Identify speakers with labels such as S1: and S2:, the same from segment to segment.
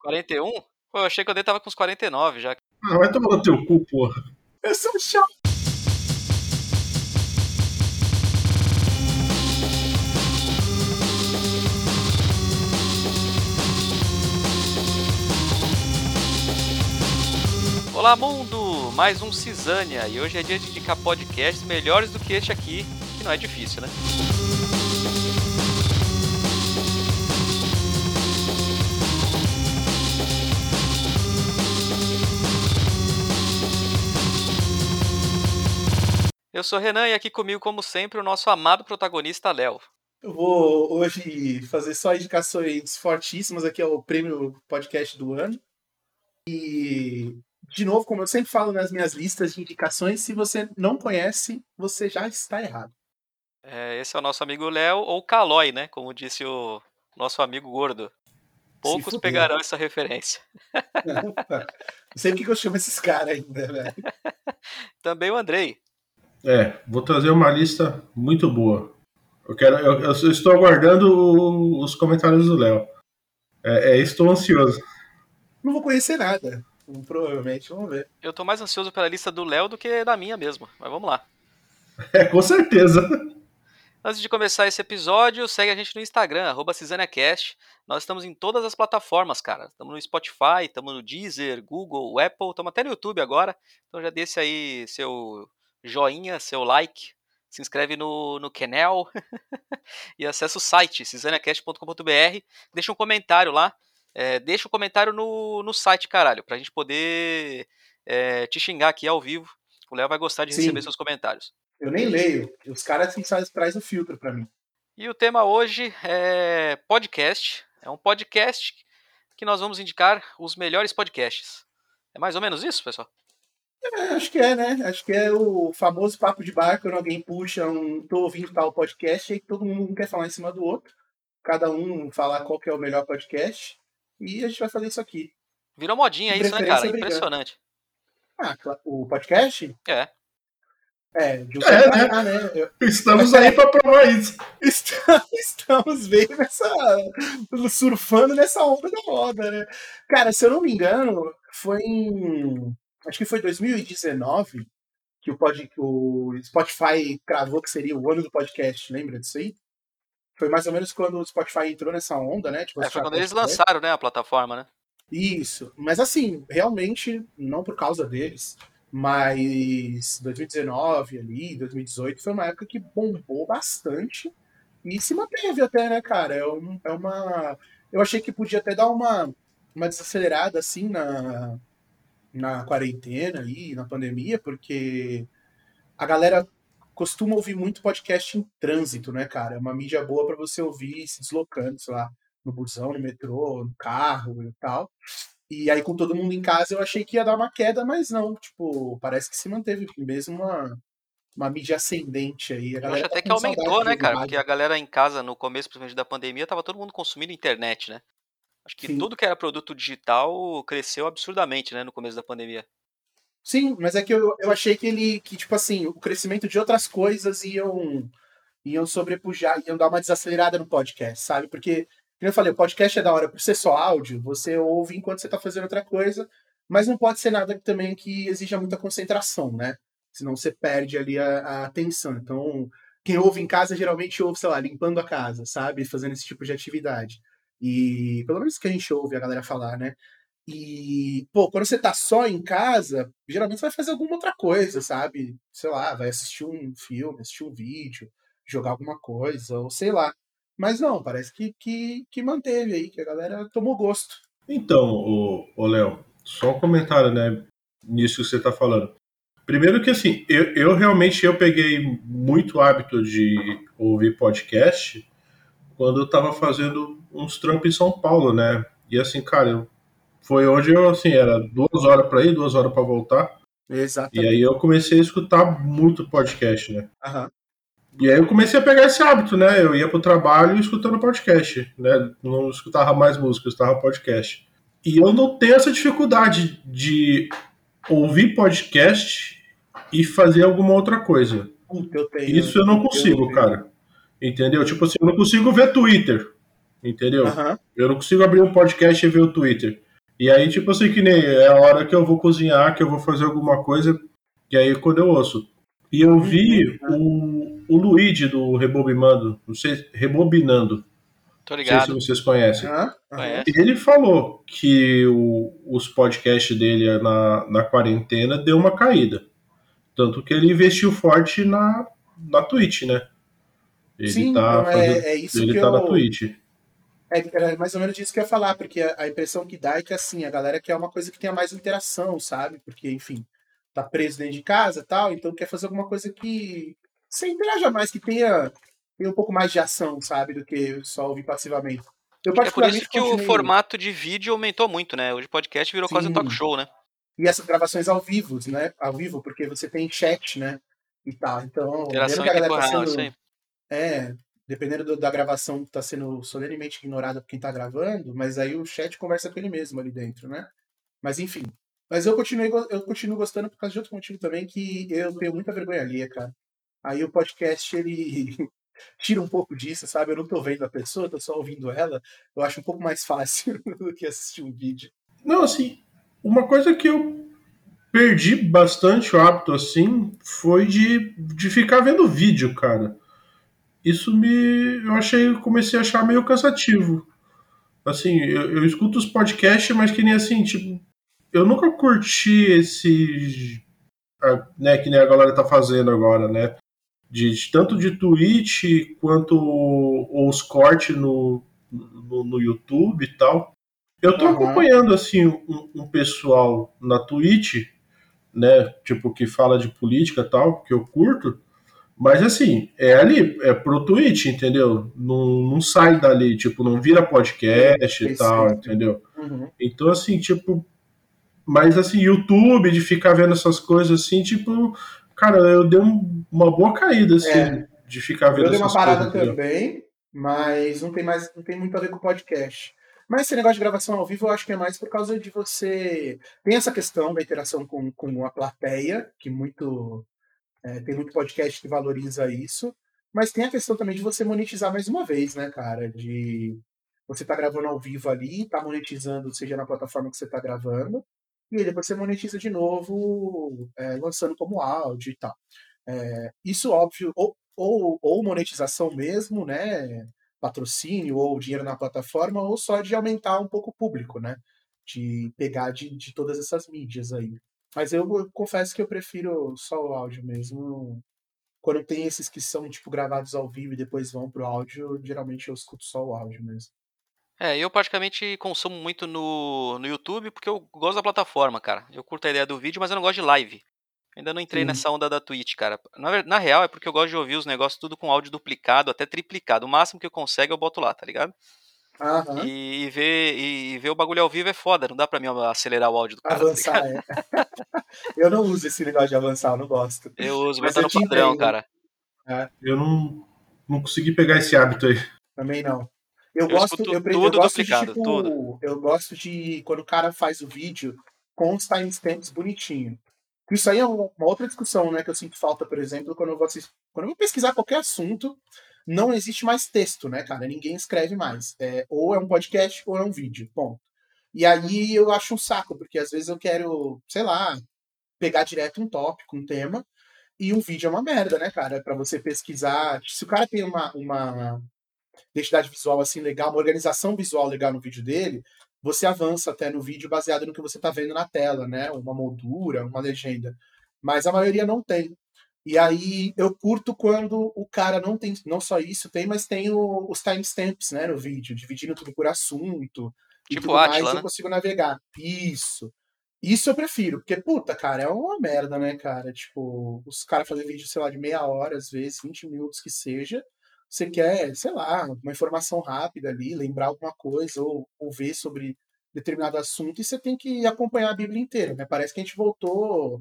S1: 41? Pô, eu achei que o dele tava com uns 49 já.
S2: Ah, vai tomar no teu cu, porra.
S3: Eu sou chato.
S1: Olá, mundo! Mais um Cisânia e hoje é dia de indicar podcasts melhores do que este aqui, que não é difícil, né? Eu sou Renan e aqui comigo, como sempre, o nosso amado protagonista Léo.
S3: Eu vou hoje fazer só indicações fortíssimas. Aqui é o prêmio podcast do ano. E, de novo, como eu sempre falo nas minhas listas de indicações, se você não conhece, você já está errado.
S1: É, esse é o nosso amigo Léo, ou Calói, né? Como disse o nosso amigo gordo. Poucos pegarão essa referência.
S3: Não sei por que que eu chamo esses caras ainda, velho.
S1: Também o Andrei.
S2: É, vou trazer uma lista muito boa. Eu quero, eu, eu estou aguardando o- os comentários do Léo. É, é, estou ansioso.
S3: Não vou conhecer nada. Provavelmente, vamos ver.
S1: Eu tô mais ansioso pela lista do Léo do que da minha mesmo. Mas vamos lá.
S2: É, com certeza.
S1: Antes de começar esse episódio, segue a gente no Instagram, arroba CisâniaCast. Nós estamos em todas as plataformas, cara. Estamos no Spotify, estamos no Deezer, Google, Apple, estamos até no YouTube agora. Então já deixa aí seu joinha, seu like, se inscreve no, no canal e acessa o site, cisaniacast.com.br. Deixa um comentário lá. É, deixa um comentário no, no site, caralho, pra gente poder é, te xingar aqui ao vivo. O Léo vai gostar de
S3: Sim.
S1: receber seus comentários.
S3: Eu nem leio. Os caras assim, traz- traz o filtro pra mim.
S1: E o tema hoje é podcast. É um podcast que nós vamos indicar os melhores podcasts. É mais ou menos isso, pessoal?
S3: É, acho que é, né? Acho que é o famoso papo de bar quando alguém puxa um. tô ouvindo tal podcast e todo mundo quer falar em cima do outro. Cada um falar qual que é o melhor podcast. E a gente vai fazer isso aqui.
S1: Virou modinha isso, né, cara?
S3: brigando.
S1: Impressionante.
S3: Ah, o podcast?
S1: É.
S3: É, de um
S2: É,
S3: tempo
S2: né?
S3: pra cá, né? Eu-
S2: Estamos aí para provar isso.
S3: Estamos bem nessa. surfando nessa onda da moda, né? Cara, se eu não me engano, foi em. Acho que foi 2019 que o, pod, que o Spotify cravou que seria o ano do podcast, lembra disso aí? Foi mais ou menos quando o Spotify entrou nessa onda, né? Tipo,
S1: É, foi quando eles lançaram, né, a plataforma, né?
S3: Isso, mas assim, realmente, não por causa deles, mas 2019 ali, 2018 foi uma época que bombou bastante e se manteve até, né, cara? É, um- é uma. Eu achei que podia até dar uma, uma desacelerada assim na, na quarentena ali, na pandemia, porque a galera costuma ouvir muito podcast em trânsito, né, cara? É uma mídia boa pra você ouvir se deslocando, sei lá, no busão, no metrô, no carro e tal. E aí, com todo mundo em casa, eu achei que ia dar uma queda, mas não. Tipo, parece que se manteve mesmo uma, uma mídia ascendente aí. A
S1: Eu acho
S3: tá
S1: até que aumentou, né, cara? Porque a galera em casa, no começo, principalmente da pandemia, tava todo mundo consumindo internet, né? Acho que
S3: Sim.
S1: tudo que era produto digital cresceu absurdamente, né, no começo da pandemia.
S3: Sim, mas é que eu, eu achei que ele, que, tipo assim, o crescimento de outras coisas iam, iam sobrepujar, iam dar uma desacelerada no podcast, sabe? Porque, como eu falei, o podcast é da hora por ser só áudio, você ouve enquanto você tá fazendo outra coisa, mas não pode ser nada também que exija muita concentração, né? Senão você perde ali a, a atenção. Então, quem ouve em casa geralmente ouve, sei lá, limpando a casa, sabe? Fazendo esse tipo de atividade. E pelo menos que a gente ouve a galera falar, né? E, pô, quando você tá só em casa, geralmente você vai fazer alguma outra coisa, sabe? Sei lá, vai assistir um filme, assistir um vídeo, jogar alguma coisa, ou sei lá. Mas não, parece que, que, que manteve aí, que a galera tomou gosto.
S2: Então, ô, ô Léo, só um comentário, né, nisso que você tá falando. Primeiro que assim, eu, eu realmente eu peguei muito hábito de ouvir podcast quando eu tava fazendo uns trampos em São Paulo, né? E assim, cara, eu- foi onde eu assim, era duas horas pra ir, duas horas pra voltar. E
S3: Exatamente.
S2: aí eu comecei a escutar muito podcast, né?
S3: Aham.
S2: E aí eu comecei a pegar esse hábito, né? Eu ia pro trabalho escutando podcast, né? Não escutava mais música, eu escutava podcast. E eu não tenho essa dificuldade de ouvir podcast e fazer alguma outra coisa.
S3: Puta, eu tenho.
S2: Isso eu não consigo,
S3: tenho.
S2: cara. Entendeu? Tipo assim, eu não consigo ver Twitter. Entendeu?
S3: Aham.
S2: Eu não consigo abrir um podcast e ver o Twitter. E aí, tipo assim, que nem é a hora que eu vou cozinhar, que eu vou fazer alguma coisa, e aí quando eu ouço. E eu vi o, o Luigi do Rebobinando, não sei, Rebobinando.
S1: Tô
S2: Não sei
S1: ligado.
S2: se vocês conhecem.
S3: Aham.
S1: Conhece?
S2: Ele falou que o- os podcasts dele na, na quarentena deu uma caída. Tanto que ele investiu forte na, na Twitch, né? Ele
S3: Sim,
S2: tá,
S3: então
S2: fazendo-
S3: é, é isso
S2: ele
S3: que
S2: tá
S3: eu...
S2: na Twitch.
S3: É, é mais ou menos disso que eu ia falar, porque a, a impressão que dá é que assim, a galera quer uma coisa que tenha mais interação, sabe? Porque, enfim, tá preso dentro de casa e tal, então quer fazer alguma coisa que você interaja mais, que tenha, tenha um pouco mais de ação, sabe? Do que só ouvir passivamente. Eu,
S1: É por isso que o
S3: continuei-
S1: formato de vídeo aumentou muito, né? Hoje o podcast virou quase um
S3: Sim.
S1: talk show, né?
S3: E essas gravações ao vivo, né? Ao vivo, porque você tem chat, né? E tal. Então,
S1: Interação
S3: mesmo que a galera tá sendo. É, dependendo do- da gravação tá sendo solenemente ignorada por quem tá gravando, mas aí o chat conversa com ele mesmo ali dentro, né? Mas enfim. Mas eu continuei, eu continuo gostando por causa de outro motivo também, que eu tenho muita vergonha cara. Aí o podcast, ele tira um pouco disso, sabe? Eu não tô vendo a pessoa, tô só ouvindo ela. Eu acho um pouco mais fácil do que assistir um vídeo.
S2: Não, assim, uma coisa que eu perdi bastante o hábito, assim, foi de, de ficar vendo vídeo, cara. Isso me. Eu achei, comecei a achar meio cansativo. Assim, eu, eu escuto os podcasts, mas que nem assim, tipo, eu nunca curti esse. né, que nem a galera tá fazendo agora, né? De, de- tanto de Twitch quanto os cortes no, no, no YouTube e tal. Eu tô
S3: Aham.
S2: acompanhando, assim, um, um pessoal na Twitch, né? Tipo, que fala de política e tal, que eu curto. Mas assim, é ali, é pro Twitch, entendeu? Não, não sai dali, tipo, não vira podcast e tal, entendeu?
S3: Uhum.
S2: Então, assim, tipo. Mas assim, YouTube, de ficar vendo essas coisas assim, tipo. Cara, eu dei um- uma boa caída, assim,
S3: É.
S2: de ficar vendo
S3: Eu dei uma
S2: essas
S3: parada
S2: coisas. entendeu?
S3: também, mas não tem mais, não tem muito a ver com podcast. Mas esse negócio de gravação ao vivo eu acho que é mais por causa de você. Tem essa questão da interação com, com a plateia, que muito. É, tem muito podcast que valoriza isso. Mas tem a questão também de você monetizar mais uma vez, né, cara? De você tá gravando ao vivo ali, tá monetizando, seja na plataforma que você tá gravando, e depois você monetiza de novo, é, lançando como áudio e tal. É, isso, óbvio, ou, ou, ou monetização mesmo, né? Patrocínio ou dinheiro na plataforma, ou só de aumentar um pouco o público, né? De pegar de, de todas essas mídias aí. Mas eu, eu confesso que eu prefiro só o áudio mesmo. Quando tem esses que são, tipo, gravados ao vivo e depois vão pro áudio, geralmente eu escuto só o áudio mesmo.
S1: É, eu praticamente consumo muito no, no YouTube porque eu gosto da plataforma, cara. Eu curto a ideia do vídeo, mas eu não gosto de live. Ainda não entrei
S3: Sim.
S1: nessa onda da Twitch, cara. Na, na real, é porque eu gosto de ouvir os negócios tudo com áudio duplicado, até triplicado. O máximo que eu consigo eu boto lá, tá ligado?
S3: Aham.
S1: E, e ver, e, e ver o bagulho ao vivo é foda, não dá pra mim acelerar o áudio do cara, tá
S3: Avançar,
S1: ligado?
S3: é. eu não uso esse negócio de avançar, eu não gosto.
S1: Eu uso,
S3: Mas
S1: mas tá no padrão,
S3: entendo.
S1: cara.
S2: Eu não, não consegui pegar esse hábito aí.
S3: Também não. Eu,
S1: Eu
S3: gosto, eu,
S1: tudo
S3: eu gosto
S1: duplicado,
S3: de, tipo,
S1: tudo.
S3: eu gosto de quando o cara faz o vídeo com os timestamps bonitinho. Isso aí é uma uma outra discussão, né, que eu sinto falta, por exemplo, quando eu vou assistir, quando eu vou pesquisar qualquer assunto, não existe mais texto, né, cara? Ninguém escreve mais. É, ou é um podcast ou é um vídeo, ponto. E aí eu acho um saco, porque às vezes eu quero, sei lá, pegar direto um tópico, um tema, e um vídeo é uma merda, né, cara? Pra você pesquisar. Se o cara tem uma, uma identidade visual assim legal, uma organização visual legal no vídeo dele, você avança até no vídeo baseado no que você tá vendo na tela, né? Uma moldura, uma legenda. Mas a maioria não tem. E aí eu curto quando o cara não tem, não só isso tem, mas tem o- os timestamps, né, no vídeo, dividindo tudo por assunto e
S1: Tipo
S3: tudo mais,
S1: Atila,
S3: eu
S1: né?
S3: consigo navegar. Isso. Isso eu prefiro, porque, puta, cara, é uma merda, né, cara? Tipo, os caras fazem vídeo, sei lá, de meia hora, às vezes, 20 minutos que seja. Você quer, sei lá, uma informação rápida ali, lembrar alguma coisa, ou, ou ver sobre determinado assunto, e você tem que acompanhar a Bíblia inteira, né? Parece que a gente voltou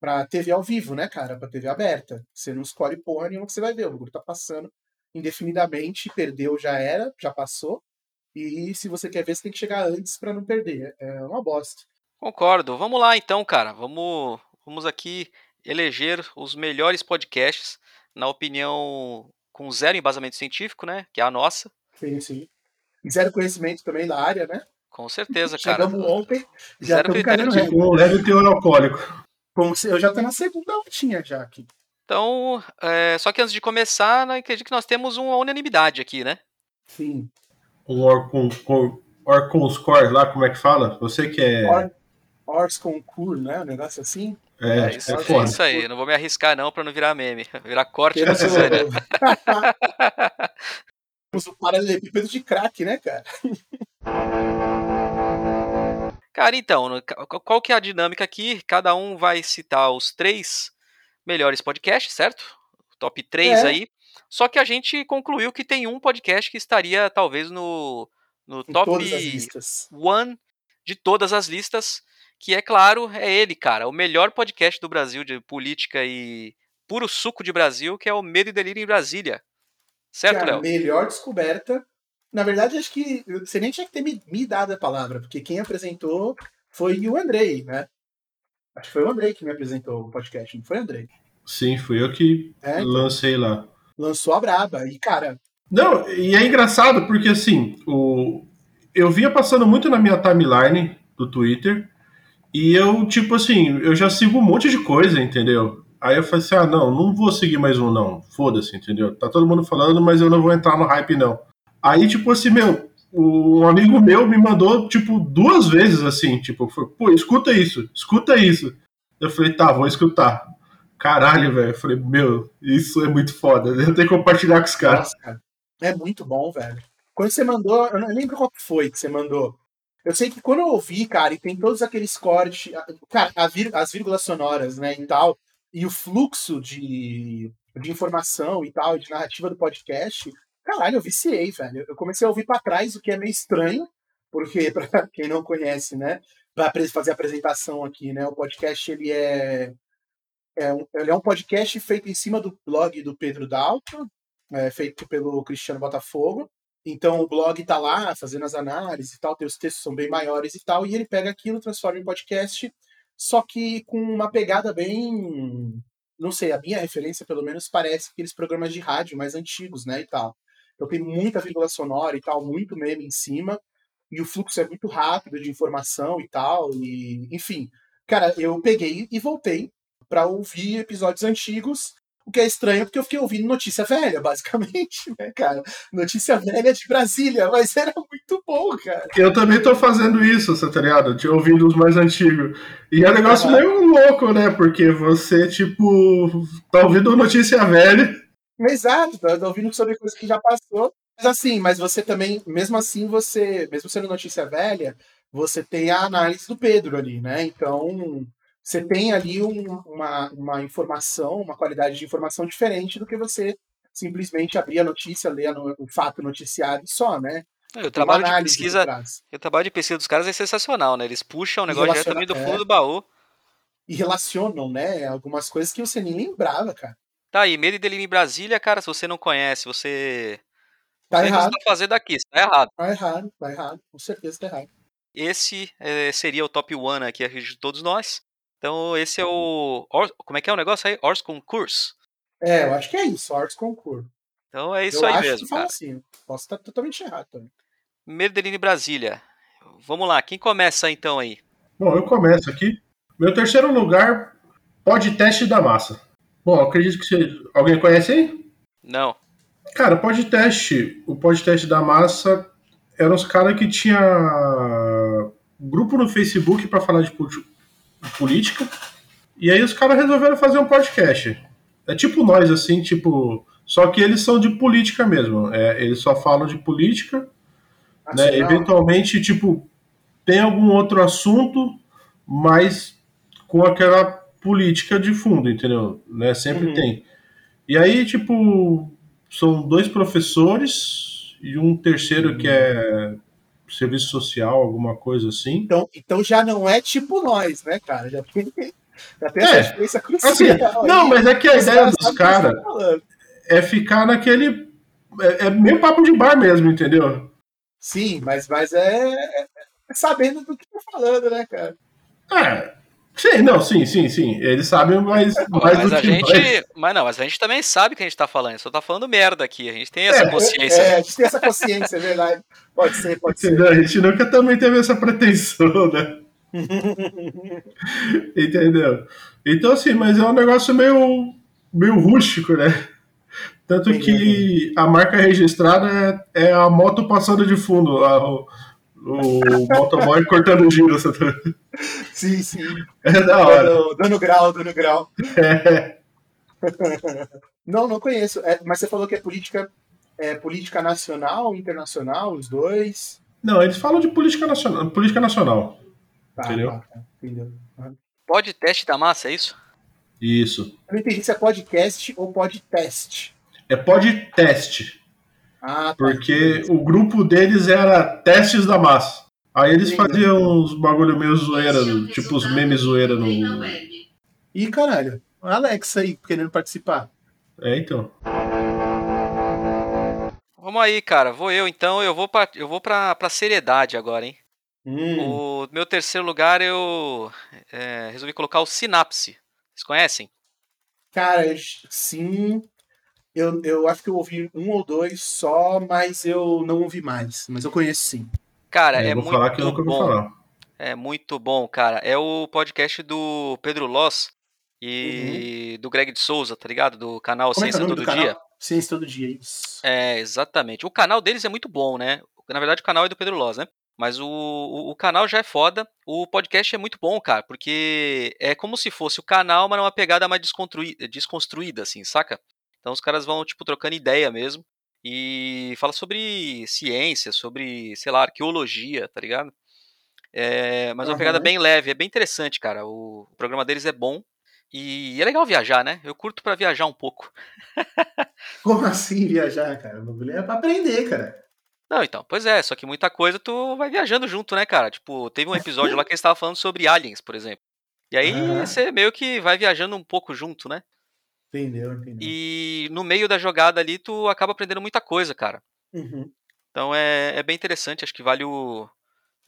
S3: pra TV ao vivo, né, cara? Pra TV aberta. Você não escolhe porra nenhuma que você vai ver. O bagulho tá passando indefinidamente, perdeu, já era, já passou. E se você quer ver, você tem que chegar antes pra não perder. É uma bosta.
S1: Concordo. Vamos lá então, cara. Vamos, vamos aqui eleger os melhores podcasts, na opinião com zero embasamento científico, né? Que é a nossa.
S3: Sim, sim. E zero conhecimento também da área, né?
S1: Com certeza, cara.
S3: Chegamos ontem, já
S1: Zero critério de
S2: leve teor alcoólico.
S3: Eu já tô na segunda latinha já aqui.
S1: Então, é, só que antes de começar, né, acredito que nós temos uma unanimidade aqui, né?
S3: Sim.
S2: Um Orcon Score lá, como é que fala? Você que é.
S3: Or- Ors Concur, né? Um negócio assim.
S2: É,
S1: É
S2: acho
S1: isso,
S2: é
S1: é
S2: foda.
S1: isso aí. Não vou me arriscar, não, pra não virar meme. Virar corte da Suzane.
S3: Temos o paralelepípedo de crack, né, cara?
S1: Cara, então, qual que é a dinâmica aqui? Cada um vai citar os três melhores podcasts, certo? Top 3
S3: É.
S1: aí. Só que a gente concluiu que tem um podcast que estaria talvez no, no
S3: Em
S1: top
S3: todas as listas.
S1: one de todas as listas, que é claro, é ele, cara, o melhor podcast do Brasil de política e puro suco de Brasil, que é o Medo e Delírio em Brasília. Certo, Léo?
S3: melhor descoberta. Na verdade, acho que você nem tinha que ter me, me dado a palavra, porque quem apresentou foi o Andrei, né? Acho que foi o Andrei que me apresentou o podcast, não foi o Andrei?
S2: Sim, fui eu que
S3: É, então,
S2: lancei lá.
S3: lançou a braba. E, cara,
S2: Não, e é engraçado porque assim, o... eu via passando muito na minha timeline do Twitter e eu, tipo assim, eu já sigo um monte de coisa, entendeu? Aí eu falei assim: ah, não, não vou seguir mais um, não. Foda-se, entendeu? Tá todo mundo falando, mas eu não vou entrar no hype, não. Aí, tipo assim, meu, um amigo meu me mandou, tipo, duas vezes assim, tipo, foi, pô, escuta isso, escuta isso. Eu falei, tá, vou escutar. Caralho, velho. Eu falei, meu, isso é muito foda. Eu tenho que compartilhar com os caras.
S3: é muito bom, velho. Quando você mandou, eu não lembro qual foi que você mandou. Eu sei que quando eu ouvi, cara, e tem todos aqueles cortes, cara, as vírgulas sonoras, né, e tal, e o fluxo de, de informação e tal, de narrativa do podcast, caralho, eu viciei, velho. Eu comecei a ouvir pra trás, o que é meio estranho, porque, pra quem não conhece, né, apre- fazer a apresentação aqui, né, o podcast, ele é, é um, ele é um podcast feito em cima do blog do Pedro Dalton, é, feito pelo Cristiano Botafogo, então o blog tá lá fazendo as análises e tal, os textos são bem maiores e tal, e ele pega aquilo, transforma em podcast, só que com uma pegada bem. Não sei, a minha referência, pelo menos, parece aqueles programas de rádio mais antigos, né? E tal. Então tem muita vírgula sonora e tal, muito meme em cima, e o fluxo é muito rápido de informação e tal, e enfim. Cara, eu peguei e voltei pra ouvir episódios antigos o que é estranho porque eu fiquei ouvindo notícia velha, basicamente, né, cara? Notícia velha de Brasília, mas era muito bom, cara.
S2: Eu também tô fazendo isso, você tá ligado? Te ouvindo os mais antigos. E é um negócio meio louco, né? Porque você, tipo, tá ouvindo notícia velha.
S3: Exato, tá ouvindo sobre coisa que já passou. Mas assim, mas você também, mesmo assim, você, mesmo sendo notícia velha, você tem a análise do Pedro ali, né? Então, você tem ali um- uma, uma informação, uma qualidade de informação diferente do que você simplesmente abrir a notícia, ler o fato noticiado e só, né?
S1: É, O
S3: Tem
S1: trabalho de pesquisa, o trabalho de pesquisa dos caras é sensacional, né? Eles puxam o negócio diretamente do
S3: é.
S1: fundo do baú.
S3: E relacionam, né? Algumas coisas que você nem lembrava, cara.
S1: Tá aí, Medo e Delírio em Brasília, cara, se você não conhece, você.
S3: Tá errado,
S1: você tá fazendo aqui, você tá errado.
S3: tá errado, tá errado. Com certeza tá errado.
S1: Esse eh, seria o top one aqui de todos nós. Então, esse é o. Or- como é que é o negócio aí? Ors Concurso.
S3: É, eu acho que é isso, Arts Concurso.
S1: Então é isso
S3: eu
S1: aí
S3: acho
S1: mesmo,
S3: que fala
S1: cara.
S3: assim. Posso estar totalmente errado também.
S1: Medo e Delírio em Brasília. Vamos lá, quem começa então aí?
S2: Bom, eu começo aqui. Meu terceiro lugar, podcast da massa. Bom, acredito que você... alguém conhece aí?
S1: Não.
S2: Cara, podcast, o podcast da massa eram os caras que tinha grupo no Facebook pra falar de política. E aí os caras resolveram fazer um podcast. É tipo nós, assim, tipo. Só que eles são de política mesmo. É, eles só falam de política. né? Eventualmente, tipo, tem algum outro assunto, mas com aquela política de fundo, entendeu? Né? Sempre
S3: Uhum.
S2: tem. E aí, tipo, são dois professores e um terceiro que é serviço social, alguma coisa assim.
S3: Então, então já não é tipo nós, né, cara? Já tem, já tem
S2: É,
S3: essa diferença crucial.
S2: Assim, não, mas é que a
S3: Os
S2: ideia dos caras
S3: estão falando.
S2: é ficar naquele. É, é meio papo de bar mesmo, entendeu?
S3: Sim, mas, mas é, é sabendo do que tá falando, né, cara?
S2: É, Sim, não, sim, sim, sim. Eles sabem mais,
S1: Pô,
S2: mais
S1: mas
S2: do
S1: a
S2: que
S1: gente.
S2: nós.
S1: Mas não, mas a gente também sabe que a gente tá falando, só tá falando merda aqui. A gente tem essa
S3: É,
S1: consciência.
S3: É, a gente tem essa consciência, é verdade. Pode ser, pode ser.
S2: A gente nunca também teve essa pretensão, né? Entendeu? Então, assim, mas é um negócio meio, meio rústico, né? Tanto que a marca registrada é, é a moto passando de fundo, a- o, o motoboy cortando giro. sabe?
S3: Sim, sim.
S2: É da hora.
S3: Dando, dando grau, dando grau.
S2: É,
S3: Não, não conheço. É, mas você falou que é política, é política nacional, internacional, os dois.
S2: Não, eles falam de política nacional. Política nacional.
S3: Tá,
S2: Entendeu?
S3: tá, tá, entendeu?
S1: Pode teste da massa, é isso?
S2: Isso.
S3: Eu não entendi se é podcast ou podcast.
S2: É podcast,
S3: Ah, tá.
S2: porque o grupo deles era testes da massa. Aí eles faziam uns bagulho meio zoeira, tipo os memes zoeira no.
S3: Ih, caralho. O Alex aí querendo participar.
S2: É, então.
S1: Vamos aí, cara. Vou eu então. Eu vou pra, eu vou pra, pra seriedade agora, hein?
S3: Hum,
S1: O meu terceiro lugar eu é, resolvi colocar o Sinapse. Vocês conhecem?
S3: Cara, sim. Eu, eu acho que eu ouvi um ou dois só, mas eu não ouvi mais. Mas eu conheço sim.
S1: Cara,
S2: É,
S1: é
S2: eu vou
S1: muito
S2: falar que eu nunca
S1: bom.
S2: falar.
S1: É muito bom, cara. É o podcast do Pedro Loss
S3: Uhum.
S1: e do Greg de Souza, tá ligado? Do canal
S3: Como é é
S1: Ciência
S3: o nome
S1: Todo
S3: do canal?
S1: Dia.
S3: Ciência Todo Dia, isso.
S1: É, exatamente. O canal deles é muito bom, né? Na verdade, o canal é do Pedro Loz, né? Mas o, o, o canal já é foda. O podcast é muito bom, cara, porque é como se fosse o canal, mas numa pegada mais desconstruída, desconstruída assim, saca? Então os caras vão, tipo, trocando ideia mesmo. E fala sobre ciência, sobre, sei lá, arqueologia, tá ligado? É, mas uma pegada bem leve, é bem interessante, cara. O, o programa deles é bom. E é legal viajar, né? Eu curto pra viajar um pouco.
S3: Como assim viajar, cara? O bagulho é pra aprender, cara.
S1: Não, então, pois é, só que muita coisa tu vai viajando junto, né, cara? Tipo, teve um episódio lá que eles estavam falando sobre aliens, por exemplo. E aí
S3: Aham.
S1: você meio que vai viajando um pouco junto, né?
S3: Entendeu, entendeu.
S1: E no meio da jogada ali tu acaba aprendendo muita coisa, cara.
S3: Uhum.
S1: Então é, é bem interessante, acho que vale o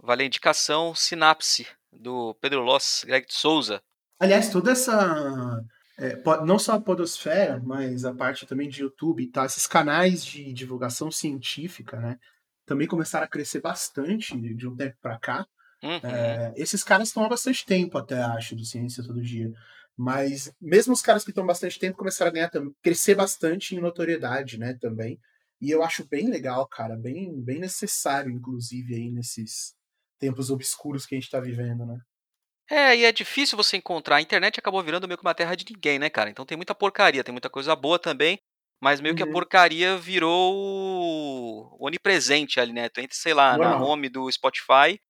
S1: vale a indicação Sinapse do Pedro Loss, Greg de Souza.
S3: Aliás, toda essa. é, não só a Podosfera, mas a parte também de YouTube e tal, esses canais de divulgação científica, né? Também começaram a crescer bastante de um tempo pra cá.
S1: Uhum.
S3: É, esses caras estão há bastante tempo, até acho, do Ciência Todo Dia. Mas mesmo os caras que estão bastante tempo começaram a ganhar, crescer bastante em notoriedade, né, também. E eu acho bem legal, cara, bem, bem necessário, inclusive, aí nesses tempos obscuros que a gente tá vivendo, né?
S1: É, e é difícil você encontrar. A internet acabou virando meio que uma terra de ninguém, né, cara? Então tem muita porcaria, tem muita coisa boa também, mas meio que a
S3: Uhum.
S1: porcaria virou onipresente ali, né? Tu entra, sei lá, na
S3: Normal.
S1: home do Spotify,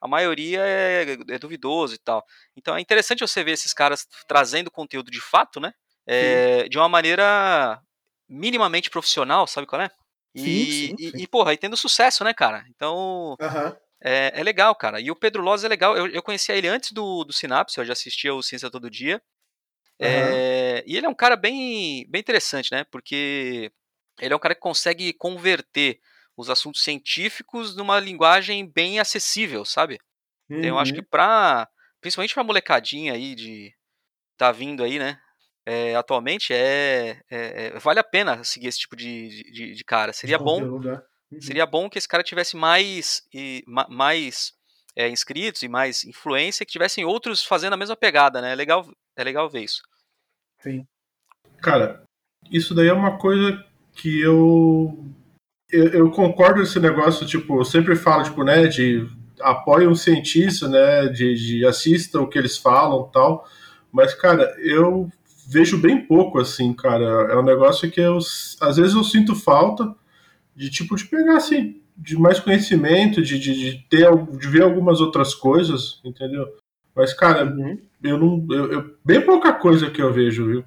S1: a maioria é, é duvidoso e tal. Então é interessante você ver esses caras trazendo conteúdo de fato, né? É, de uma maneira minimamente profissional, sabe qual é? E,
S3: Sim, sim,
S1: e-
S3: sim.
S1: e, porra, aí tendo sucesso, né, cara? Então, é, é legal, cara. E o Pedro Loz é legal. Eu, eu conhecia ele antes do, do Sinapse, eu já assistia o Ciência Todo Dia. É, e ele é um cara bem, bem interessante, né? Porque ele é um cara que consegue converter os assuntos científicos numa linguagem bem acessível, sabe? Então, eu acho que
S3: Uhum.
S1: pra. Principalmente pra molecadinha aí de. tá vindo aí, né? é, atualmente é, é- vale a pena seguir esse tipo de, de, de cara. Seria bom
S3: é. Uhum.
S1: Seria bom que esse cara tivesse mais, e, ma- mais é, inscritos e mais influência, que tivessem outros fazendo a mesma pegada, né? É legal, é legal ver isso.
S3: Sim.
S2: Cara, isso daí é uma coisa que eu. Eu, eu concordo com esse negócio, tipo, eu sempre falo, tipo, né, de apoie um cientista, né, de, de assista o que eles falam tal. Mas, cara, eu vejo bem pouco, assim, cara. É um negócio que eu, às vezes eu sinto falta de, tipo, de pegar, assim, de mais conhecimento, de, de, de ter, de ver algumas outras coisas, entendeu? Mas, cara,
S3: Uhum.
S2: eu não. Eu, eu- bem pouca coisa que eu vejo, viu?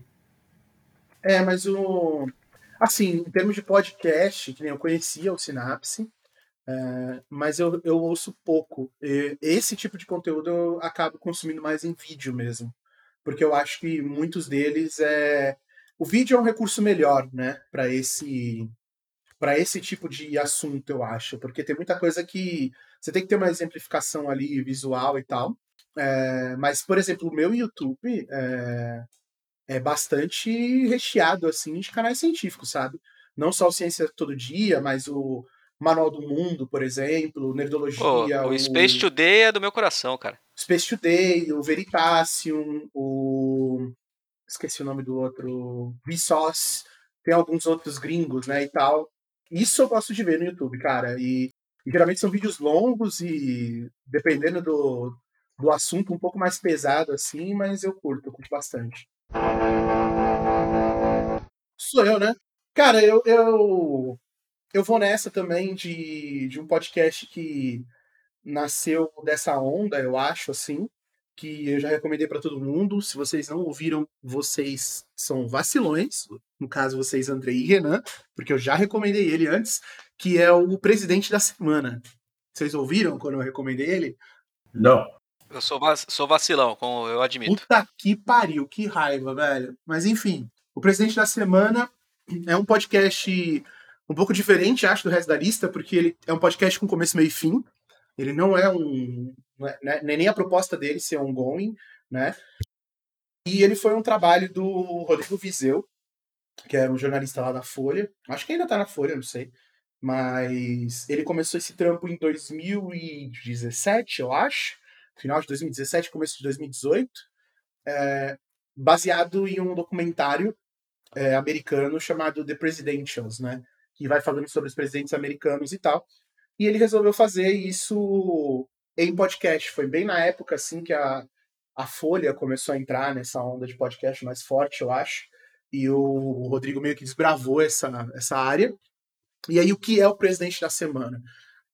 S3: É, mas o. Assim, em termos de podcast, que nem eu conhecia o Sinapse, é, mas eu, eu ouço pouco. Esse tipo de conteúdo eu acabo consumindo mais em vídeo mesmo. Porque eu acho que muitos deles é. O vídeo é um recurso melhor, né? Para esse. Para esse tipo de assunto, eu acho. Porque tem muita coisa que. Você tem que ter uma exemplificação ali visual e tal. É, mas, por exemplo, o meu YouTube é, é bastante recheado assim de canais científicos, sabe? Não só o Ciência Todo Dia, mas o Manual do Mundo, por exemplo, Nerdologia.
S1: Pô, o, o Space Today é do meu coração, cara.
S3: Space Today, o Veritasium, o. Esqueci o nome do outro. Vsauce. Tem alguns outros gringos, né? E tal. Isso eu gosto de ver no YouTube, cara. E, e geralmente são vídeos longos e dependendo do, do assunto, um pouco mais pesado assim, mas eu curto, eu curto bastante. Sou eu, né? Cara, eu, eu, eu vou nessa também de, de um podcast que nasceu dessa onda, eu acho, assim, que eu já recomendei para todo mundo. Se vocês não ouviram, vocês são vacilões. No caso, vocês, Andrei e Renan, porque eu já recomendei ele antes, que é o Presidente da Semana. Vocês ouviram quando eu recomendei ele?
S2: Não.
S1: Eu sou, vac sou vacilão, como eu admito.
S3: Puta que pariu, que raiva, velho. Mas enfim, o Presidente da Semana é um podcast um pouco diferente, acho, do resto da lista, porque ele é um podcast com começo, meio e fim. Ele não é um. Não é, né, nem a proposta dele ser ongoing, né? E ele foi um trabalho do Rodrigo Vizeu, que é um jornalista lá da Folha. Acho que ainda tá na Folha, não sei. Mas ele começou esse trampo em 2017, eu acho. Final de 2017, começo de 2018. É, baseado em um documentário é, americano chamado The Presidentials, né? Que vai falando sobre os presidentes americanos e tal. E ele resolveu fazer isso em podcast. Foi bem na época assim que a, a Folha começou a entrar nessa onda de podcast mais forte, eu acho. E o, o Rodrigo meio que desbravou essa, essa área. E aí, o que é o Presidente da Semana?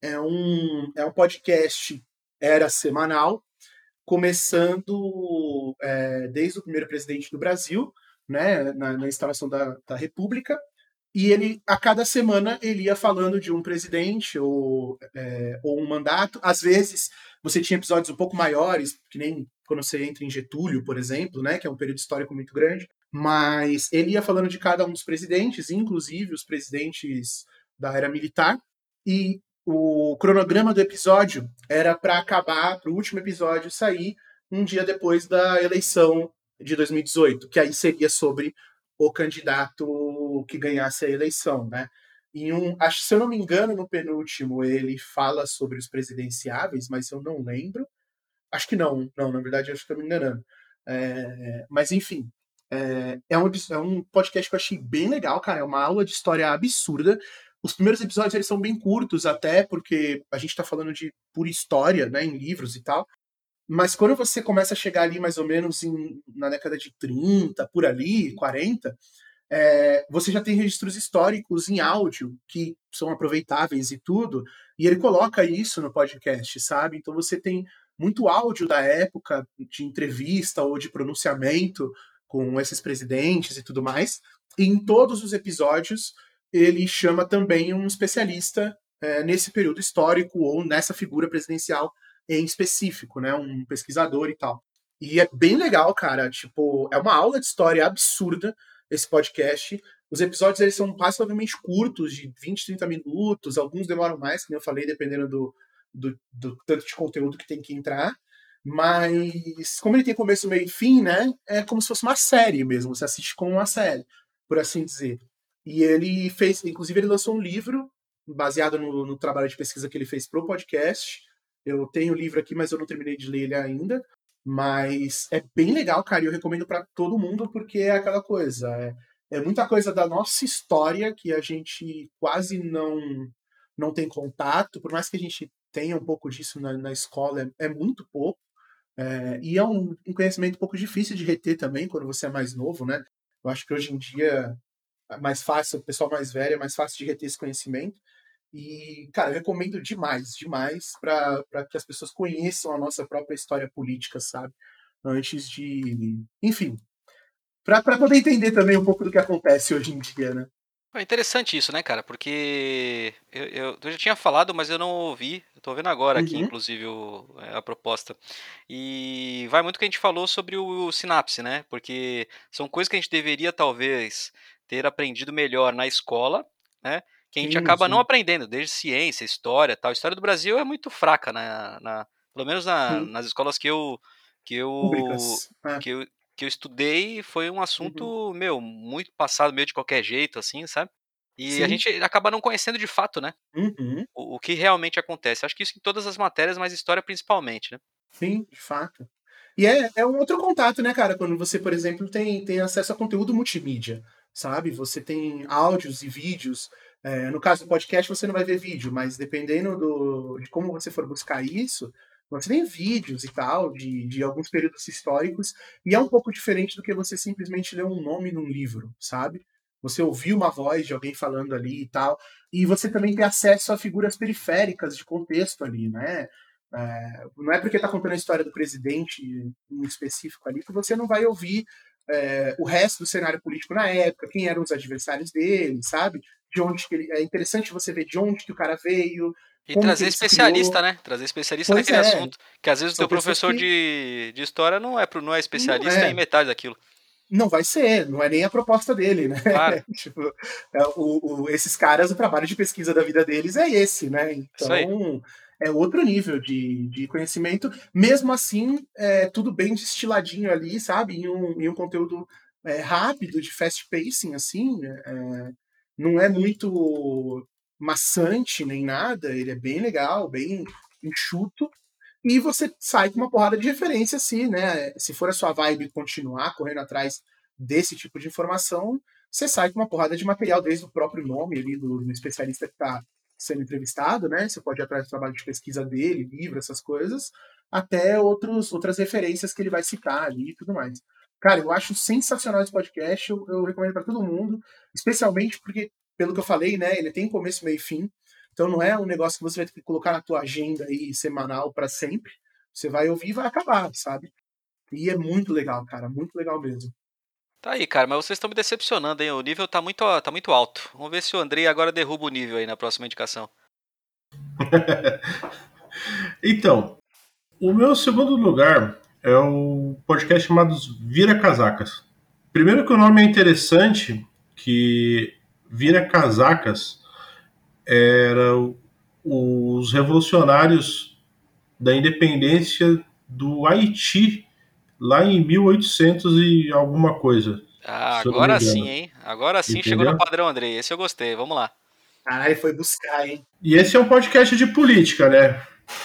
S3: É um, é um podcast, era semanal, começando é, desde o primeiro presidente do Brasil, né, na, na instalação da, da República, e ele, a cada semana, ele ia falando de um presidente ou, é, ou um mandato. Às vezes, você tinha episódios um pouco maiores, que nem quando você entra em Getúlio, por exemplo, né, que é um período histórico muito grande. Mas ele ia falando de cada um dos presidentes, inclusive os presidentes da era militar. E o cronograma do episódio era para acabar, para o último episódio sair um dia depois da eleição de 2018, que aí seria sobre o candidato que ganhasse a eleição, né? E um, acho, se eu não me engano, no penúltimo ele fala sobre os presidenciáveis, mas eu não lembro. Acho que não, não, na verdade acho que estou me enganando. É, mas enfim, é, é, um, é um podcast que eu achei bem legal, cara. É uma aula de história absurda. Os primeiros episódios eles são bem curtos, até porque a gente está falando de pura história, né, em livros e tal. Mas quando você começa a chegar ali mais ou menos em, na década de 30, por ali, 40, é, você já tem registros históricos em áudio que são aproveitáveis e tudo, e ele coloca isso no podcast, sabe? Então você tem muito áudio da época de entrevista ou de pronunciamento com esses presidentes e tudo mais. E em todos os episódios ele chama também um especialista é, nesse período histórico ou nessa figura presidencial em específico, né? Um pesquisador e tal. E é bem legal, cara. Tipo, é uma aula de história absurda esse podcast. Os episódios eles são razoavelmente curtos, de 20, 30 minutos. Alguns demoram mais, como eu falei, dependendo do, do, do, tanto de conteúdo que tem que entrar. Mas, como ele tem começo, meio e fim, né? É como se fosse uma série mesmo. Você assiste como uma série, por assim dizer. E ele fez, inclusive, ele lançou um livro baseado no, no trabalho de pesquisa que ele fez pro podcast eu tenho o livro aqui, mas eu não terminei de ler ele ainda. Mas é bem legal, cara, e eu recomendo para todo mundo porque é aquela coisa. É, é muita coisa da nossa história que a gente quase não não tem contato, por mais que a gente tenha um pouco disso na, na escola, é, é, muito pouco. É, e é um, um, conhecimento um pouco difícil de reter também quando você é mais novo, né? Eu acho que hoje em dia mais fácil, o pessoal mais velho é mais fácil de reter esse conhecimento. E, cara, eu recomendo demais, demais, para que as pessoas conheçam a nossa própria história política, sabe? Antes de. Enfim. Para poder entender também um pouco do que acontece hoje em dia, né?
S1: É interessante isso, né, cara? Porque eu, eu, eu já tinha falado, mas eu não ouvi. Eu tô vendo agora aqui, uhum. inclusive, o, é, a proposta. E vai muito o que a gente falou sobre o, o sinapse, né? Porque são coisas que a gente deveria, talvez, ter aprendido melhor na escola, né? que a gente sim, acaba sim. não aprendendo, desde ciência, história tal. A história do Brasil é muito fraca na, na Pelo menos na, nas escolas que eu que eu, é. que eu que eu estudei foi um assunto, uhum. meu, muito passado meio de qualquer jeito, assim, sabe? E Sim. a gente acaba não conhecendo de fato, né?
S3: Uhum.
S1: O, o, que realmente acontece. Acho que isso em todas as matérias, mas história principalmente, né?
S3: Sim, de fato. E é, é um outro contato, né, cara? Quando você, por exemplo, tem, tem acesso a conteúdo multimídia, sabe? Você tem áudios e vídeos. É, no caso do podcast, você não vai ver vídeo, mas dependendo do, de como você for buscar isso, você tem vídeos e tal, de, de alguns períodos históricos, e é um pouco diferente do que você simplesmente ler um nome num livro, sabe? Você ouvir uma voz de alguém falando ali e tal, e você também tem acesso a figuras periféricas de contexto ali, né? É, não é porque está contando a história do presidente em específico ali que você não vai ouvir é, o resto do cenário político na época, quem eram os adversários dele, sabe? De onde que ele, é interessante você ver de onde que o cara veio,
S1: e trazer especialista, né? Trazer especialista pois naquele é. assunto. Que às vezes Só o teu professor que... de, de história não é, não é especialista não é. em metade daquilo.
S3: Não vai ser, não é nem a proposta dele, né?
S1: Claro.
S3: tipo, é, o, o, esses caras, o trabalho de pesquisa da vida deles é esse, né? Então, é outro nível de, de conhecimento. Mesmo assim, é tudo bem destiladinho ali, sabe? Em um, em um conteúdo é, rápido, de fast pacing, assim. É, não é muito maçante nem nada, ele é bem legal, bem enxuto, e você sai com uma porrada de referência, assim, né? Se for a sua vibe continuar correndo atrás desse tipo de informação, você sai com uma porrada de material, desde o próprio nome ali do, do especialista que está sendo entrevistado, né? Você pode ir atrás do trabalho de pesquisa dele, livro, essas coisas, até outros, outras referências que ele vai citar ali e tudo mais. Cara, eu acho sensacional esse podcast, eu, eu recomendo para todo mundo, especialmente porque pelo que eu falei, né, ele tem começo, meio e fim. Então não é um negócio que você vai ter que colocar na tua agenda aí semanal para sempre. Você vai ouvir e vai acabar, sabe? E é muito legal, cara, muito legal mesmo.
S1: Tá aí, cara, mas vocês estão me decepcionando, hein? O nível tá muito, tá muito alto. Vamos ver se o Andrei agora derruba o nível aí na próxima indicação.
S2: então, o meu segundo lugar é o podcast chamado Vira Casacas. Primeiro que o nome é interessante, que vira casacas era os revolucionários da independência do Haiti lá em 1800 e alguma coisa.
S1: Ah, agora sim, hein? Agora sim Entendeu? chegou no padrão, Andrei. Esse eu gostei. Vamos lá.
S3: Caralho, foi buscar, hein?
S2: E esse é um podcast de política, né?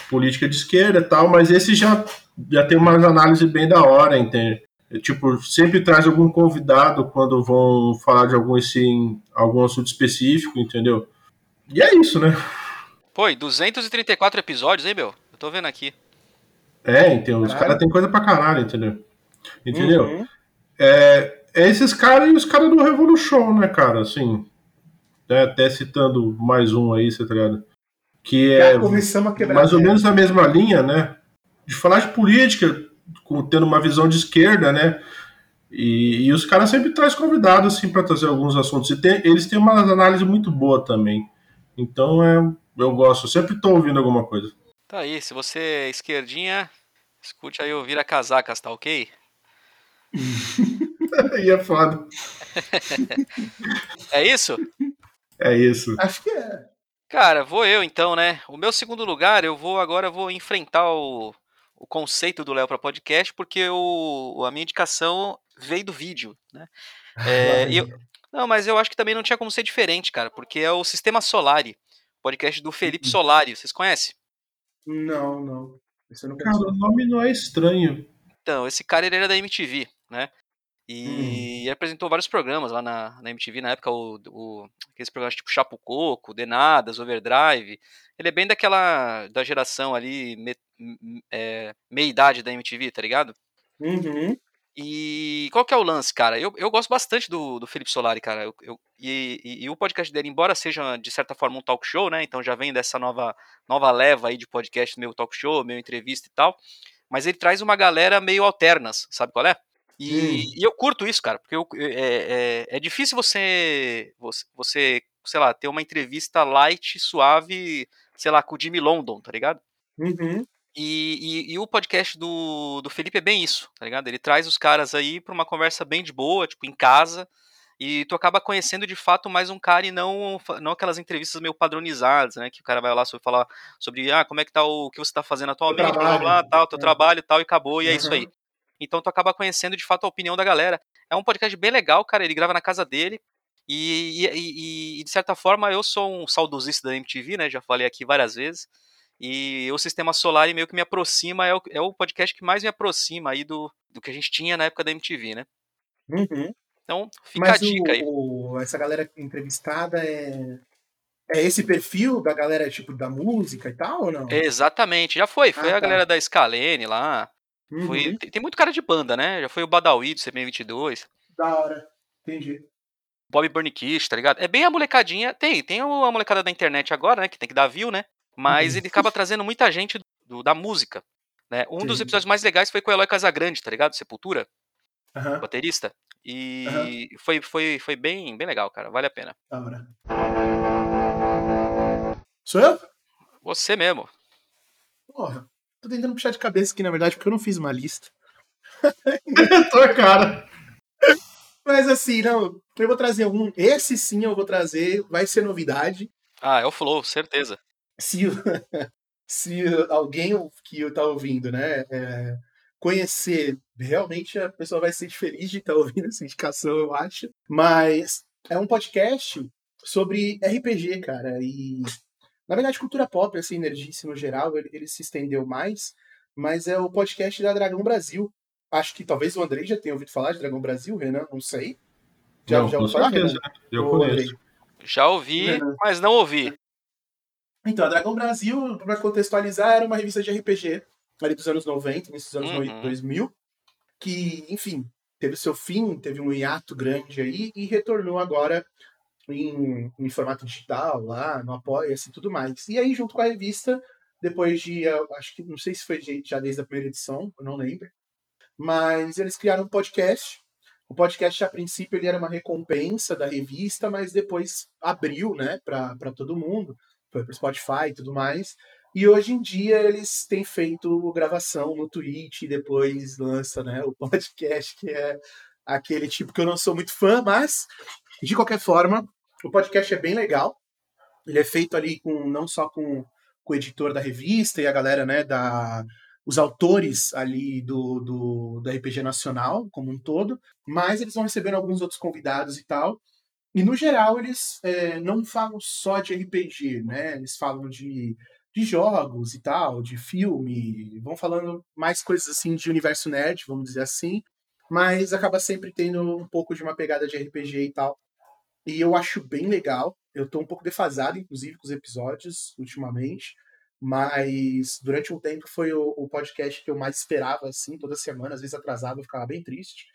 S2: Política de esquerda e tal, mas esse já, já tem uma análise bem da hora, entende? tipo, sempre traz algum convidado quando vão falar de algum, assim, algum assunto específico, entendeu? E é isso, né?
S1: Pô, e 234 episódios, hein, meu? Eu tô vendo aqui.
S2: É, então, os caras têm coisa pra caralho, entendeu? Entendeu? Uhum. É, é, esses caras e os caras do Revolution, né, cara? Assim, né, até citando mais um aí, você tá ligado? Que é mais ou menos na mesma linha, né? De falar de política, tendo uma visão de esquerda, né? E, e os caras sempre trazem convidados assim para trazer alguns assuntos. E tem, eles têm uma análise muito boa também. Então é, eu gosto, eu sempre estou ouvindo alguma coisa.
S1: Tá aí, se você é esquerdinha, escute aí ouvir a casacas, tá ok?
S2: aí é foda.
S1: é isso?
S2: É isso.
S3: Acho que é.
S1: Cara, vou eu então, né? O meu segundo lugar, eu vou agora eu vou enfrentar o o conceito do Léo para podcast, porque o, a minha indicação veio do vídeo, né? É, eu, não, mas eu acho que também não tinha como ser diferente, cara, porque é o Sistema Solari, podcast do Felipe. Solari, vocês conhecem?
S3: Não, não. não
S2: cara, o nome não é estranho.
S1: Então, esse cara ele era da MTV, né? E hum. apresentou vários programas lá na, na MTV na época, o, o, aqueles programas tipo Chapo Coco, Denadas, Overdrive. Ele é bem daquela da geração ali, me, é, meia idade da MTV, tá ligado?
S3: Uhum.
S1: E qual que é o lance, cara? Eu, eu gosto bastante do, do Felipe Solari, cara. Eu, eu e, e, e, o podcast dele, embora seja de certa forma um talk show, né? Então já vem dessa nova, nova leva aí de podcast, meio talk show, meio entrevista e tal. Mas ele traz uma galera meio alternas, sabe qual é? E, hum. e eu curto isso, cara, porque eu, é, é, é, difícil você, você, você, sei lá, ter uma entrevista light, suave, sei lá, com o Jimmy London, tá ligado?
S3: Uhum.
S1: E, e, e, o podcast do, do Felipe é bem isso, tá ligado? Ele traz os caras aí pra uma conversa bem de boa, tipo, em casa, E tu acaba conhecendo de fato mais um cara e não, não aquelas entrevistas meio padronizadas, né? Que o cara vai lá sobre falar sobre ah, como é que tá o, o que você tá fazendo atualmente, blá blá tal, teu é. trabalho e tal, e acabou, e é isso aí. Então tu acaba conhecendo de fato a opinião da galera. É um podcast bem legal, cara. Ele grava na casa dele. E, e, e, de certa forma eu sou um saudosista da MTV, né? Já falei aqui várias vezes. E o Sistema Solar meio que me aproxima, é o, é o podcast que mais me aproxima aí do, do que a gente tinha na época da MTV, né?
S3: Uhum.
S1: Então, fica Mas a dica o, aí.
S3: Essa galera entrevistada é. É esse perfil da galera, tipo, da música e tal, ou não?
S1: Exatamente, já foi. Foi ah, a tá. galera da Scalene lá. Uhum. Foi, tem, tem, muito cara de banda, né? Já foi o Badawi do CPM22.
S3: Da hora, entendi.
S1: Bob Burnquist, tá ligado? É bem a molecadinha. Tem, tem a molecada da internet agora, né? Que tem que dar view, né? Mas uhum. ele acaba trazendo muita gente do, da música. Né? Um Sim. dos episódios mais legais foi com o Eloy Casagrande, tá ligado? Sepultura.
S3: Uhum.
S1: Baterista. E uhum. foi, foi, foi bem, bem legal, cara. Vale a pena.
S3: Da hora. Sou eu?
S1: Você mesmo.
S3: Porra. Tô tentando puxar de cabeça aqui, na verdade, porque eu não fiz uma lista.
S2: Tua cara.
S3: Mas assim, não, eu vou trazer um. Esse sim eu vou trazer, vai ser novidade.
S1: Ah, é o Flow, certeza.
S3: Se, se alguém que tá ouvindo, né, é, conhecer, realmente a pessoa vai ser feliz de estar tá ouvindo essa indicação, eu acho. Mas é um podcast sobre RPG, cara. E, na verdade, cultura pop, assim, energice no geral, ele, ele se estendeu mais. Mas é o podcast da Dragão Brasil, Acho que talvez o Andrei já tenha ouvido falar de Dragão Brasil, Renan, não sei.
S2: Já, não, já ouviu falar, certeza? Eu conheço.
S1: Já ouvi, mas não ouvi.
S3: Então, a Dragão Brasil, para contextualizar, era uma revista de RPG ali dos anos 90, nesses anos uhum. 2000, que, enfim, teve seu fim, teve um hiato grande aí e retornou agora em, em formato digital, lá no Apoia-se e tudo mais. E aí, junto com a revista, depois de, acho que, não sei se foi já desde a primeira edição, eu não lembro, mas eles criaram um podcast. O podcast, a princípio, ele era uma recompensa da revista, mas depois abriu né, para todo mundo, foi para o Spotify e tudo mais. E hoje em dia eles têm feito gravação no Twitch e depois lança né, o podcast, que é aquele tipo que eu não sou muito fã, mas de qualquer forma, o podcast é bem legal. Ele é feito ali com não só com, com o editor da revista e a galera né, da, os autores ali do, do, do RPG Nacional como um todo, mas eles vão recebendo alguns outros convidados e tal. E no geral eles é, não falam só de RPG, né? Eles falam de, de jogos e tal, de filme, vão falando mais coisas assim de universo nerd, vamos dizer assim, mas acaba sempre tendo um pouco de uma pegada de RPG e tal. E eu acho bem legal. Eu tô um pouco defasado, inclusive, com os episódios ultimamente. Mas durante um tempo foi o, o, podcast que eu mais esperava, assim, toda semana, às vezes atrasado, eu ficava bem triste.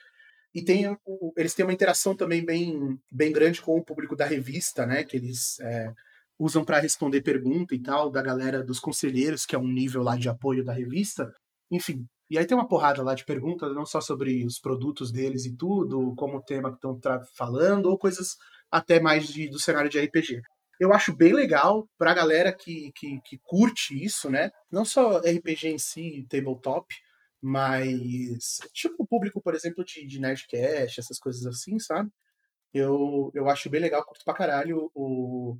S3: E tem, eles têm uma interação também bem, bem grande com o público da revista, né? Que eles é, usam para responder pergunta e tal, da galera dos conselheiros, que é um nível lá de apoio da revista. Enfim, e aí tem uma porrada lá de perguntas, não só sobre os produtos deles e tudo, como o tema que estão falando, ou coisas até mais de, do cenário de RPG eu acho bem legal pra galera que, que, que curte isso, né? Não só RPG em si, tabletop, mas tipo o público, por exemplo, de, de Nerdcast, essas coisas assim, sabe? Eu, eu acho bem legal, curto pra caralho o,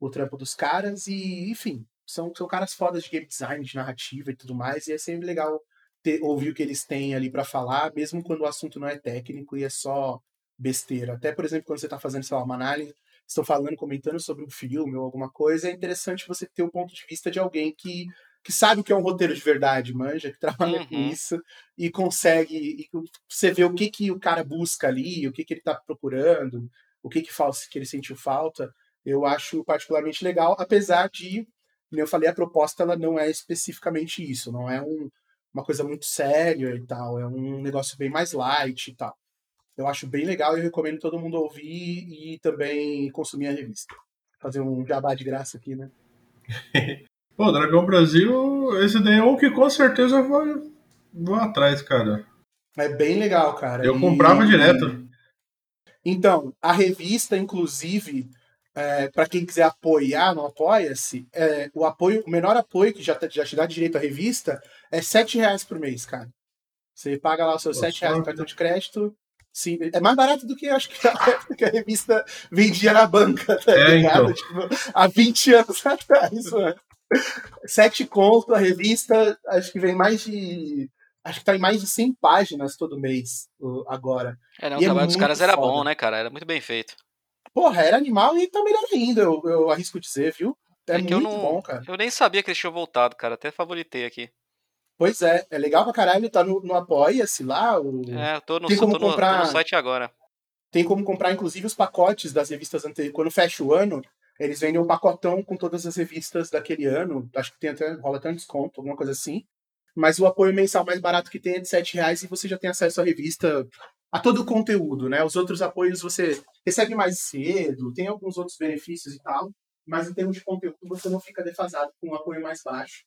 S3: o trampo dos caras e, enfim, são, são caras fodas de game design, de narrativa e tudo mais, e é sempre legal ter, ouvir o que eles têm ali para falar, mesmo quando o assunto não é técnico e é só besteira. Até, por exemplo, quando você tá fazendo, sei lá, uma análise estão falando, comentando sobre um filme ou alguma coisa, é interessante você ter o ponto de vista de alguém que, que sabe o que é um roteiro de verdade, manja, que trabalha uhum. com isso e consegue. E você vê o que, que o cara busca ali, o que, que ele está procurando, o que, que, falta, que ele sentiu falta. Eu acho particularmente legal, apesar de, como eu falei, a proposta ela não é especificamente isso, não é um, uma coisa muito séria e tal, é um negócio bem mais light e tal. Eu acho bem legal e recomendo todo mundo ouvir e também consumir a revista. Fazer um jabá de graça aqui, né?
S2: Pô, Dragão Brasil, esse daí é um que com certeza eu vou, vou atrás, cara.
S3: É bem legal, cara.
S2: Eu e... comprava direto.
S3: Então, a revista, inclusive, é, para quem quiser apoiar no Apoia-se, é, o apoio, o menor apoio que já, tá, já te dá direito à revista é R$ reais por mês, cara. Você paga lá os seus R$ reais no cartão de crédito Sim, é mais barato do que acho que a época que a revista vendia na banca, tá
S2: É,
S3: ligado?
S2: então.
S3: Tipo, há 20 anos atrás, mano. Sete conto, a revista, acho que vem mais de. Acho que tá em mais de 100 páginas todo mês o- agora.
S1: É, não, o
S3: E é
S1: trabalho dos
S3: muito
S1: caras era
S3: foda.
S1: bom, né, cara? Era muito bem feito.
S3: Porra, era animal e tá melhor ainda, eu, eu arrisco dizer, viu? É,
S1: É
S3: muito
S1: não-
S3: bom, cara.
S1: Eu nem sabia que eles tinham voltado, cara. Até favoritei aqui.
S3: Pois é, é legal pra caralho, tá no, no Apoia-se lá. O...
S1: É, eu tô no,
S3: Tem como
S1: no-
S3: comprar-
S1: no site agora.
S3: Tem como comprar, inclusive, os pacotes das revistas anteriores. Quando fecha o ano, eles vendem um pacotão com todas as revistas daquele ano. Acho que tem até, rola até um desconto, alguma coisa assim. Mas o apoio mensal mais barato que tem é de 7 reais e você já tem acesso à revista, a todo o conteúdo, né? Os outros apoios você recebe mais cedo, tem alguns outros benefícios e tal. Mas em termos de conteúdo, você não fica defasado com um apoio mais baixo.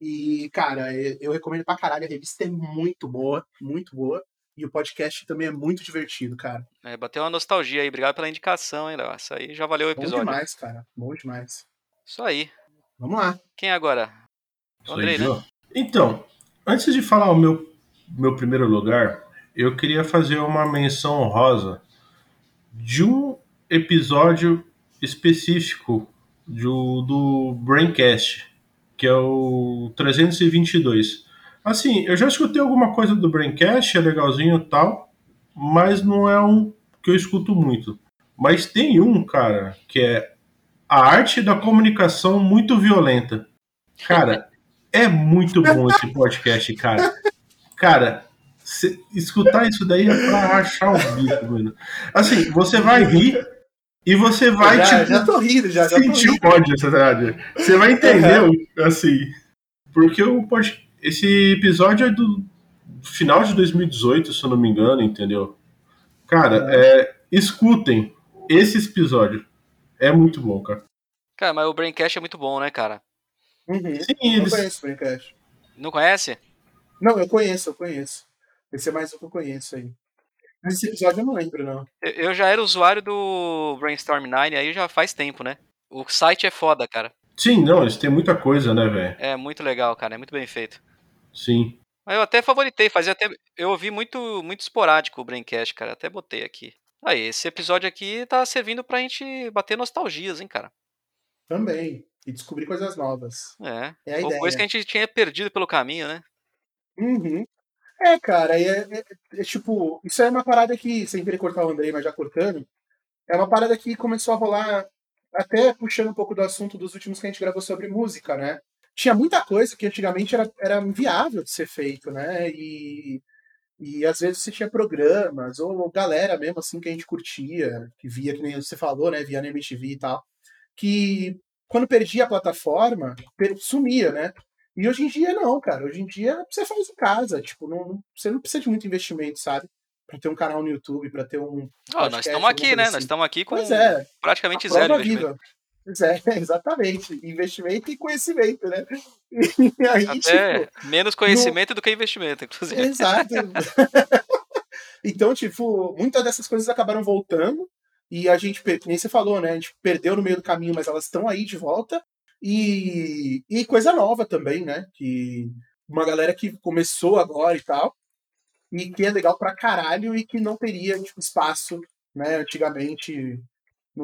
S3: E, cara, eu eu recomendo pra caralho. A revista é muito boa, muito boa. E o podcast também é muito divertido, cara.
S1: É, bateu uma nostalgia aí. Obrigado pela indicação, hein, Léo. Isso aí já valeu o
S3: Bom
S1: episódio.
S3: demais, cara. Bom demais.
S1: Isso aí.
S3: Vamos lá.
S1: Quem é agora?
S2: Isso
S1: Andrei,
S2: aí,
S1: né?
S2: Então, antes de falar o meu, meu primeiro lugar, eu queria fazer uma menção honrosa de um episódio específico do, do Braincast, que é o 322. Assim, eu já escutei alguma coisa do Braincast, é legalzinho e tal, mas não é um que eu escuto muito. Mas tem um, cara, que é a arte da comunicação muito violenta. Cara, é muito bom esse podcast, cara. Cara, escutar isso daí é pra achar o bico, mano. Assim, você vai rir e você vai,
S3: já,
S2: tipo,
S3: já tô rindo, já, já tô
S2: sentir
S3: rindo.
S2: o ódio, sabe? Você vai entender, assim. Porque o pod... esse episódio é do final de 2018, se eu não me engano, entendeu? Cara, é, escutem esse episódio. É muito bom, cara.
S1: Cara, mas o Braincast é muito bom, né, cara?
S3: Uhum.
S2: Sim,
S3: Eu
S2: eles.
S3: conheço o Braincast.
S1: Não conhece?
S3: Não, eu conheço, eu conheço. Esse é mais um que eu conheço aí. Mas esse episódio eu não lembro, não.
S1: Eu- Eu já era usuário do Brainstorm 9 aí já faz tempo, né? O site é foda, cara.
S2: Sim, não, eles têm muita coisa, né, velho?
S1: É muito legal, cara. É muito bem feito.
S2: Sim.
S1: Mas eu até favoritei, fazia até. Eu ouvi muito, muito esporádico o Braincast, cara. Até botei aqui. Aí, esse episódio aqui tá servindo pra gente bater nostalgias, hein, cara.
S3: Também. E descobrir coisas novas.
S1: É.
S3: É a
S1: Ou
S3: ideia.
S1: coisa que a gente tinha perdido pelo caminho, né?
S3: Uhum. É, cara, e é, é- é tipo, isso é uma parada que, sem querer cortar o Andrei, mas já cortando, é uma parada que começou a rolar, até puxando um pouco do assunto dos últimos que a gente gravou sobre música, né? Tinha muita coisa que antigamente era, era inviável de ser feito, né? E, e às vezes você tinha programas, ou galera mesmo assim que a gente curtia, que via, que nem você falou, né? Via na MTV e tal, que quando perdia a plataforma, sumia, né? E hoje em dia não, cara. Hoje em dia você faz em casa, tipo, não, você não precisa de muito investimento, sabe? Pra ter um canal no YouTube, pra ter um.
S1: Nós
S3: podcast,
S1: estamos aqui, né?
S3: coisa
S1: Nós
S3: assim.
S1: estamos aqui com
S3: é,
S1: praticamente zero investimento.
S3: viva. É, exatamente. Investimento e conhecimento, né? E aí,
S1: Até
S3: tipo,
S1: menos conhecimento do que investimento, inclusive.
S3: Exato. então, tipo, muitas dessas coisas acabaram voltando. E a gente, nem você falou, né? A gente perdeu no meio do caminho, mas elas estão aí de volta. E, e coisa nova também, né? Que uma galera que começou agora e tal. E que é legal pra caralho e que não teria tipo, espaço, né? Antigamente,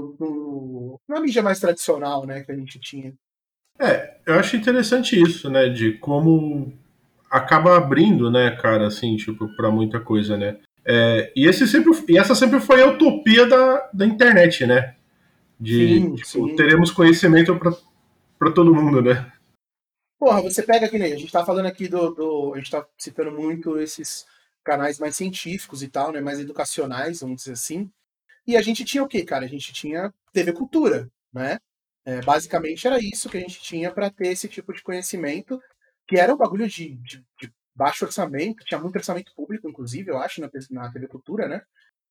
S3: no, no- na mídia mais tradicional, né? Que a gente tinha.
S2: Eu acho interessante isso, né? De como acaba abrindo, né, cara, assim, tipo, pra muita coisa, né? É, e, esse sempre, e essa sempre foi a utopia da, da internet, né? De,
S3: Sim,
S2: tipo,
S3: sim.
S2: teremos conhecimento pra, pra todo mundo, né?
S3: Porra, você pega que nem a gente tá falando aqui do, do- A gente tá citando muito esses canais mais científicos e tal, né? Mais educacionais, vamos dizer assim. E a gente tinha o quê, cara? A gente tinha TV Cultura, né? É, basicamente era isso que a gente tinha para ter esse tipo de conhecimento, que era um bagulho de, de- de baixo orçamento, tinha muito orçamento público, inclusive, eu acho, na, na TV Cultura, né?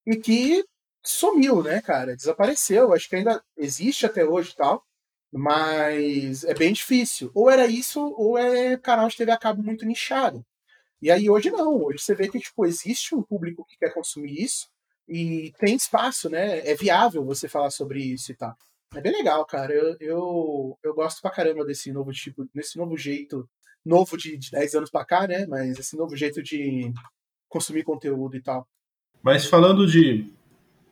S3: E que sumiu, né, cara? Desapareceu. Acho que ainda existe até hoje e tal. Mas é bem difícil. Ou era isso, ou é canal de TV a cabo muito nichado. E aí hoje não. Hoje você vê que tipo, existe um público que quer consumir isso e tem espaço, né? É viável você falar sobre isso e tal. É bem legal, cara. Eu, eu, eu gosto pra caramba desse novo tipo, desse novo jeito, novo de, de 10 anos pra cá, né? Mas esse novo jeito de consumir conteúdo e tal.
S2: Mas falando de,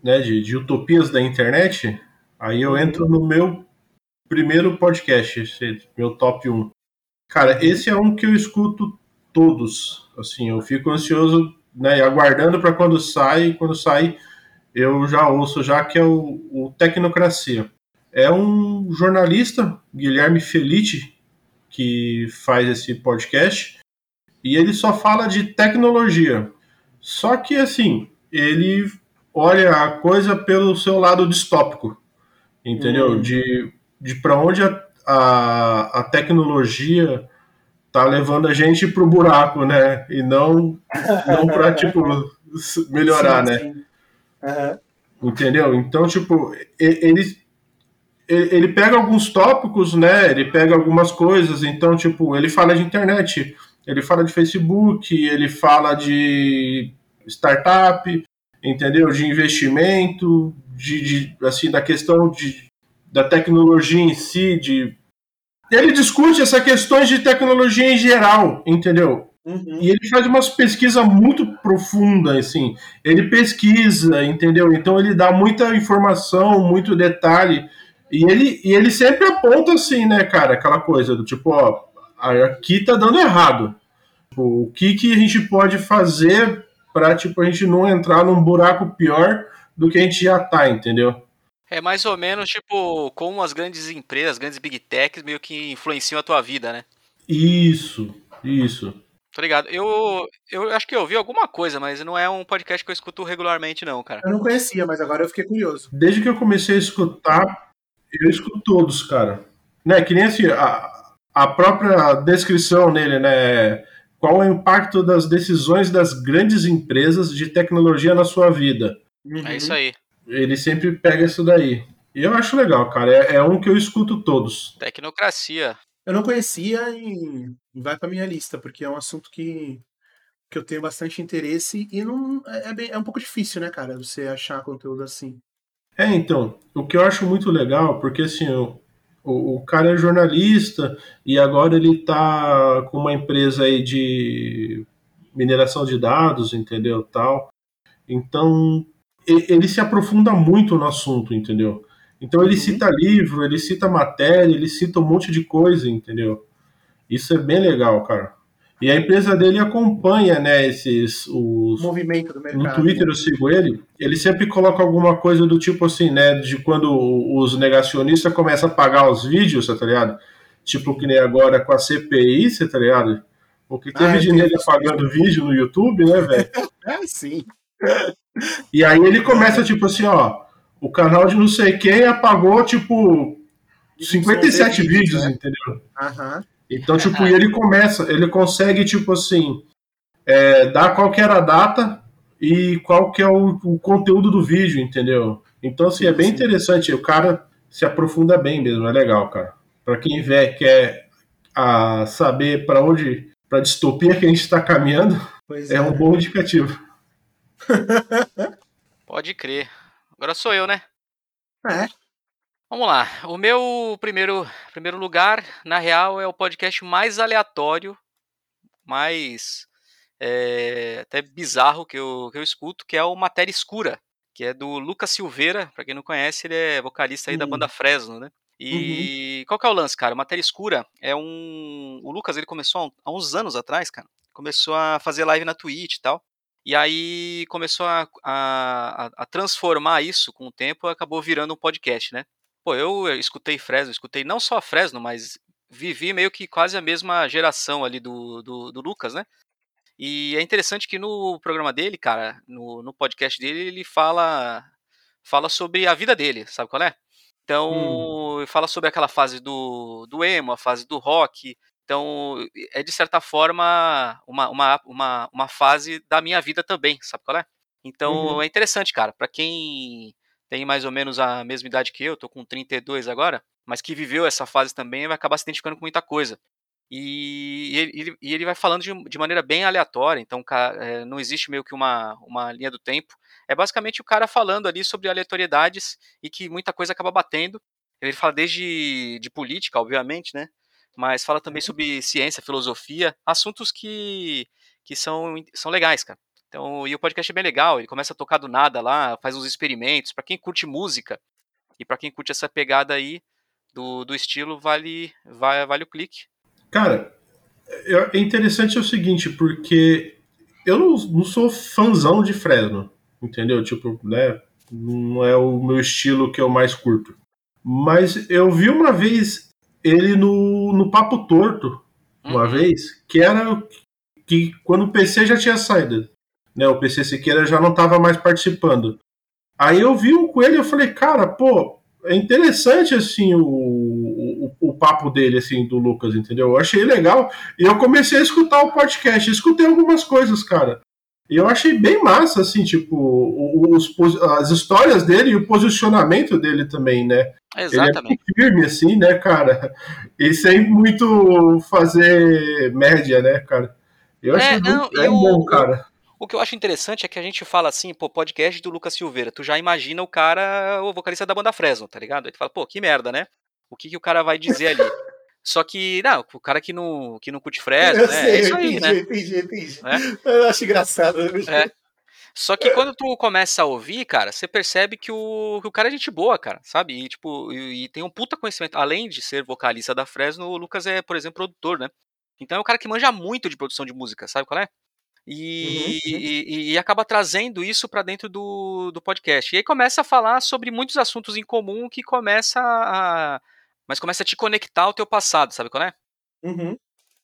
S2: né, de, de utopias da internet, aí eu entro no meu primeiro podcast, meu top 1. Cara, esse é um que eu escuto todos. Assim, eu fico ansioso, né, aguardando para quando sai, quando sai eu já ouço já que é o, o Tecnocracia. É um jornalista, Guilherme Felice, que faz esse podcast, e ele só fala de tecnologia. Só que assim, ele olha a coisa pelo seu lado distópico, entendeu? Hum. De, de para onde a, a, a tecnologia tá levando a gente pro buraco, né? E não, não para tipo melhorar, sim, né? Sim. Uhum. Entendeu? Então, tipo, ele, ele pega alguns tópicos, né? Ele pega algumas coisas. Então, tipo, ele fala de internet, ele fala de Facebook, ele fala de startup, entendeu? De investimento, de, de assim, da questão de, da tecnologia em si, de ele discute essas questões de tecnologia em geral, entendeu? Uhum. E ele faz umas pesquisas muito profundas, assim. Ele pesquisa, entendeu? Então ele dá muita informação, muito detalhe. E ele, e ele sempre aponta assim, né, cara, aquela coisa do tipo, ó, aqui tá dando errado. Tipo, o que, que a gente pode fazer para tipo, a gente não entrar num buraco pior do que a gente já tá, entendeu?
S1: É mais ou menos tipo como as grandes empresas, as grandes big techs meio que influenciam a tua vida, né?
S2: Isso, isso.
S1: Tô ligado. Eu, eu acho que eu ouvi alguma coisa, mas não é um podcast que eu escuto regularmente, não, cara.
S3: Eu não conhecia, mas agora eu fiquei curioso.
S2: Desde que eu comecei a escutar, eu escuto todos, cara. Né, que nem assim, a, a própria descrição nele, né? Qual é o impacto das decisões das grandes empresas de tecnologia na sua vida?
S1: Uhum. É isso aí.
S2: Ele sempre pega isso daí. E eu acho legal, cara. É, é um que eu escuto todos.
S1: Tecnocracia.
S3: Eu não conhecia e vai pra minha lista, porque é um assunto que, que eu tenho bastante interesse e não é, é, bem, é um pouco difícil, né, cara, você achar conteúdo assim.
S2: É, então, o que eu acho muito legal, porque assim, o, o, o cara é jornalista e agora ele tá com uma empresa aí de mineração de dados, entendeu, tal. Então, ele se aprofunda muito no assunto, entendeu? Então ele uhum. cita livro, ele cita matéria, ele cita um monte de coisa, entendeu? Isso é bem legal, cara. E a empresa dele acompanha, né, esses os
S3: movimento do mercado.
S2: No Twitter eu sigo ele, ele sempre coloca alguma coisa do tipo assim, né, de quando os negacionistas começam a pagar os vídeos, tá ligado? Tipo que nem agora com a CPI, tá ligado? Porque teve ah, dinheiro apagando vídeo no YouTube, né, velho?
S3: é, sim.
S2: E aí ele começa, tipo assim, ó, o canal de não sei quem apagou, tipo, 57 vídeos, vídeos né? entendeu?
S3: Uhum.
S2: Então, tipo, ele começa, ele consegue, tipo assim, é, dar qual que era a data e qual que é o, o conteúdo do vídeo, entendeu? Então, assim, é bem interessante. O cara se aprofunda bem mesmo, é legal, cara. Para quem vê, quer a, saber para onde, para distopia que a gente está caminhando, é, é um bom indicativo.
S1: Pode crer. Agora sou eu, né?
S3: É.
S1: Vamos lá. O meu primeiro, primeiro lugar, na real, é o podcast mais aleatório, mais é, até bizarro que eu, que eu escuto, que é o Matéria Escura, que é do Lucas Silveira. Para quem não conhece, ele é vocalista aí uhum. da banda Fresno, né? E uhum. qual que é o lance, cara? Matéria Escura é um. O Lucas ele começou há uns anos atrás, cara. Começou a fazer live na Twitch e tal. E aí começou a, a, a, transformar isso com o tempo, acabou virando um podcast, né? Pô, eu escutei Fresno, escutei não só Fresno, mas vivi meio que quase a mesma geração ali do, do, do Lucas, né? E é interessante que no programa dele, cara, no, no podcast dele, ele fala fala sobre a vida dele, sabe qual é? Então, hum. fala sobre aquela fase do, do emo, a fase do rock, então, é de certa forma uma, uma, uma, uma fase da minha vida também, sabe qual é? Então, uhum. é interessante, cara. Para quem tem mais ou menos a mesma idade que eu, tô com 32 agora, mas que viveu essa fase também, vai acabar se identificando com muita coisa. E, ele, e ele, vai falando de, de, maneira bem aleatória, então é, não existe meio que uma, uma linha do tempo. É basicamente o cara falando ali sobre aleatoriedades e que muita coisa acaba batendo. Ele fala desde de política, obviamente, né? Mas fala também uhum. sobre ciência, filosofia, assuntos que, que são, são legais, cara. Então, e o podcast é bem legal, ele começa a tocar do nada lá, faz uns experimentos. Para quem curte música e para quem curte essa pegada aí do, do estilo, vale, vale, vale o clique.
S2: Cara, é interessante o seguinte, porque eu não, não sou fãzão de Fresno, entendeu? Tipo, né? Não é o meu estilo que eu mais curto. Mas eu vi uma vez ele no, no Papo Torto, uma uhum. vez, que era que quando o PC já tinha saído, né? O PC Siqueira já não estava mais participando. Aí eu vi um com ele e falei, cara, pô, é interessante assim o, o, o, papo dele, assim, do Lucas, entendeu? Eu achei legal. E eu comecei a escutar o podcast, escutei algumas coisas, cara. E eu achei bem massa, assim, tipo, os, as histórias dele e o posicionamento dele também, né?
S1: Exatamente.
S2: Ele é firme, assim, né, cara? E sem muito fazer média, né, cara? Eu achei é, não, muito é bom, cara.
S1: O que eu acho interessante é que a gente fala assim, pô, podcast do Lucas Silveira. Tu já imagina o cara, o vocalista da banda Fresno, tá ligado? Aí tu fala, pô, que merda, né? O que, que o cara vai dizer ali? Só que, não, o cara que não, que não curte Fresno,
S3: eu
S1: né?
S3: Sei, é isso aí, entendi, né? Entendi, entendi. É? Eu acho engraçado.
S1: É. Só que quando tu começa a ouvir, cara, você percebe que o, que o cara é gente boa, cara, sabe? E, tipo, e, e, tem um puta conhecimento. Além de ser vocalista da Fresno, o Lucas é, por exemplo, produtor, né? Então é um cara que manja muito de produção de música, sabe qual é? E, uhum, uhum. e, e, acaba trazendo isso para dentro do, do podcast. E aí começa a falar sobre muitos assuntos em comum que começa a. Mas começa a te conectar ao teu passado, sabe qual é?
S3: Uhum.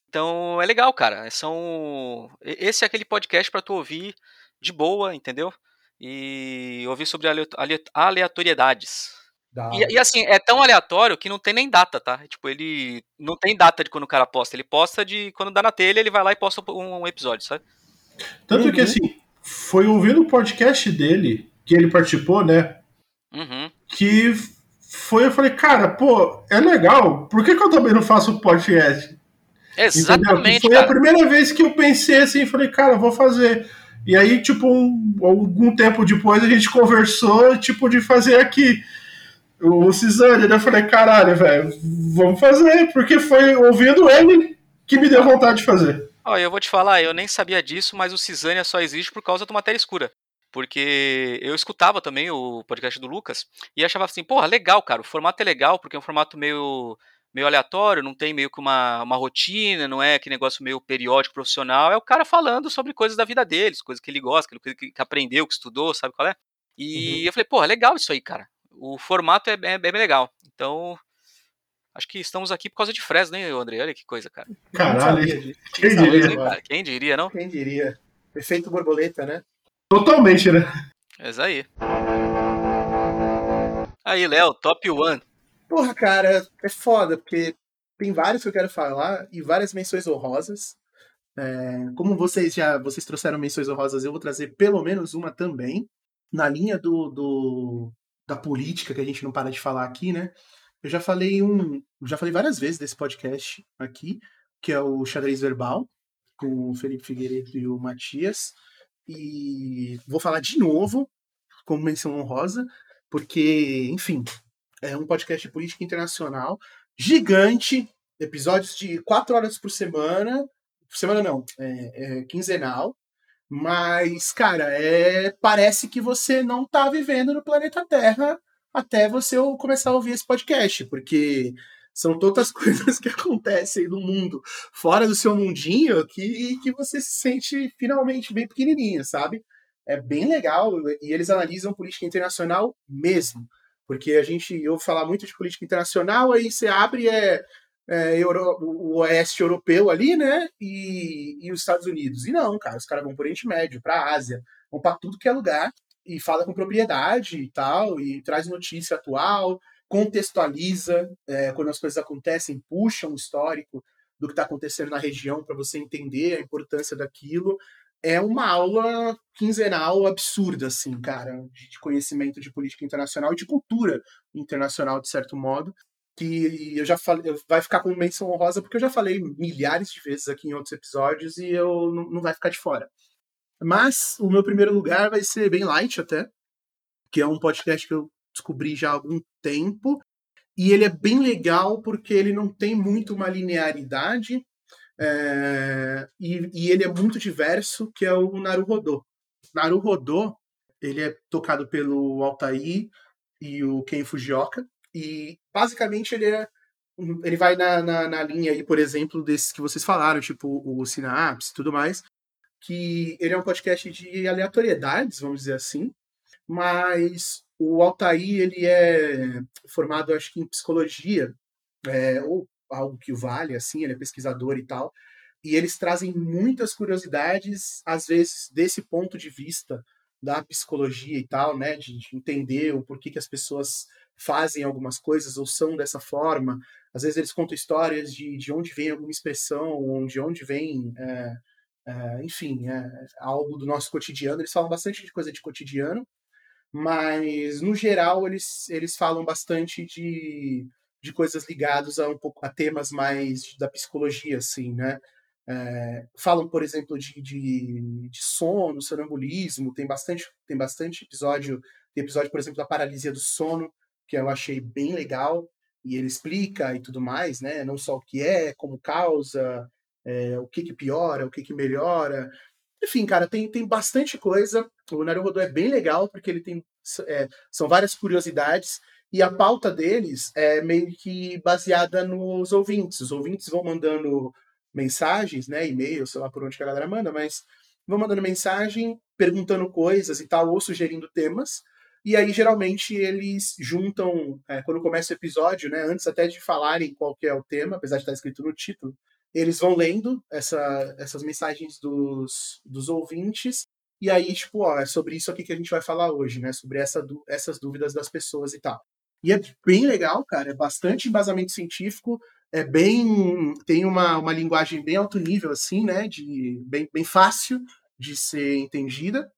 S1: Então é legal, cara. São. Esse é aquele podcast para tu ouvir de boa, entendeu? E ouvir sobre aleatoriedades. E, e, assim, é tão aleatório que não tem nem data, tá? Tipo, ele não tem data de quando o cara posta. Ele posta de quando dá na telha, ele vai lá e posta um, um episódio, sabe?
S2: Tanto uhum. que, assim, foi ouvindo o podcast dele, que ele participou, né?
S1: Uhum.
S2: Que foi, eu falei, cara, pô, é legal, por que, que eu também não faço podcast?
S1: Exatamente.
S2: Foi
S1: cara.
S2: a primeira vez que eu pensei assim, falei, cara, vou fazer. E aí, tipo, um, algum tempo depois a gente conversou, tipo, de fazer aqui o Cisane, né? Eu falei, caralho, velho, vamos fazer, porque foi ouvindo ele que me deu vontade de fazer.
S1: Olha, eu vou te falar, eu nem sabia disso, mas o Cisânia só existe por causa do Matéria Escura. Porque eu escutava também o podcast do Lucas e achava assim, porra, legal, cara, o formato é legal, porque é um formato meio, meio aleatório, não tem meio que uma, uma rotina, não é que negócio meio periódico, profissional, é o cara falando sobre coisas da vida deles, coisas que ele gosta, que, que aprendeu, que estudou, sabe qual é? E uhum. eu falei, porra, legal isso aí, cara. O formato é, é, é bem legal. Então, Acho que estamos aqui por causa de Fresno, hein, André? Olha que coisa, cara.
S2: Caralho, quem diria?
S1: Cara? Quem diria, não?
S3: Quem diria? Efeito borboleta, né?
S2: Totalmente, né?
S1: É isso aí. Aí, Léo, top one.
S3: Porra, cara, é foda, porque tem vários que eu quero falar e várias menções honrosas. É, como vocês já vocês trouxeram menções honrosas, eu vou trazer pelo menos uma também. Na linha do, do da política que a gente não para de falar aqui, né? Eu já falei um, já falei várias vezes desse podcast aqui, que é o Xadrez Verbal, com o Felipe Figueiredo e o Matias. E vou falar de novo, como menção honrosa, porque, enfim, é um podcast de política internacional gigante, episódios de quatro horas por semana. Por semana não, é, é quinzenal. Mas, cara, é, parece que você não está vivendo no planeta Terra até você começar a ouvir esse podcast, porque são tantas coisas que acontecem no mundo fora do seu mundinho que, que você se sente finalmente bem pequenininha, sabe? É bem legal e eles analisam política internacional mesmo, porque a gente ouve falar muito de política internacional, aí você abre é, é Euro, o oeste europeu ali, né? E, e os Estados Unidos. E não, cara, os caras vão para o Oriente Médio, para a Ásia, vão para tudo que é lugar e fala com propriedade e tal, e traz notícia atual, contextualiza é, quando as coisas acontecem, puxa um histórico do que está acontecendo na região para você entender a importância daquilo. É uma aula quinzenal absurda, assim, cara, de conhecimento de política internacional e de cultura internacional, de certo modo, que eu já falei, vai ficar com menção honrosa porque eu já falei milhares de vezes aqui em outros episódios e eu não, não vai ficar de fora. Mas o meu primeiro lugar vai ser bem light até, que é um podcast que eu descobri já há algum tempo. E ele é bem legal porque ele não tem muito uma linearidade é, e, e, ele é muito diverso, que é o Naruhodô. Naruhodô, ele é tocado pelo Altair e o Ken Fujioka, e basicamente ele é ele vai na, na, na, linha aí, por exemplo, desses que vocês falaram, tipo o Synapse e tudo mais, que ele é um podcast de aleatoriedades, vamos dizer assim, mas o Altair, ele é formado, acho que em psicologia, é, ou algo que o vale, assim, ele é pesquisador e tal, e eles trazem muitas curiosidades, às vezes, desse ponto de vista da psicologia e tal, né, de, de entender o porquê que as pessoas fazem algumas coisas ou são dessa forma. Às vezes eles contam histórias de, de onde vem alguma expressão, de onde vem, é, é, enfim, é, algo do nosso cotidiano. Eles falam bastante de coisa de cotidiano, mas no geral eles, eles falam bastante de, de coisas ligadas a um pouco a temas mais da psicologia, assim, né? É, falam, por exemplo, de, de, de, sono, sonambulismo, tem bastante, tem bastante episódio, tem episódio, por exemplo, da paralisia do sono, que eu achei bem legal, e ele explica e tudo mais, né? Não só o que é, como causa, é, o que que piora, o que que melhora. Enfim, cara, tem, tem bastante coisa. O Naruhodo é bem legal, porque ele tem. É, são várias curiosidades, e a pauta deles é meio que baseada nos ouvintes. Os ouvintes vão mandando mensagens, né, e-mail, sei lá por onde que a galera manda, mas vão mandando mensagem, perguntando coisas e tal, ou sugerindo temas. E aí, geralmente, eles juntam, é, quando começa o episódio, né, antes até de falarem qual que é o tema, apesar de estar escrito no título, eles vão lendo essa, essas mensagens dos, dos ouvintes, e aí, tipo, ó, é sobre isso aqui que a gente vai falar hoje, né, sobre essa, essas dúvidas das pessoas e tal. E é bem legal, cara, é bastante embasamento científico, é bem tem uma, uma linguagem bem alto nível assim, né, de bem, bem fácil de ser entendida.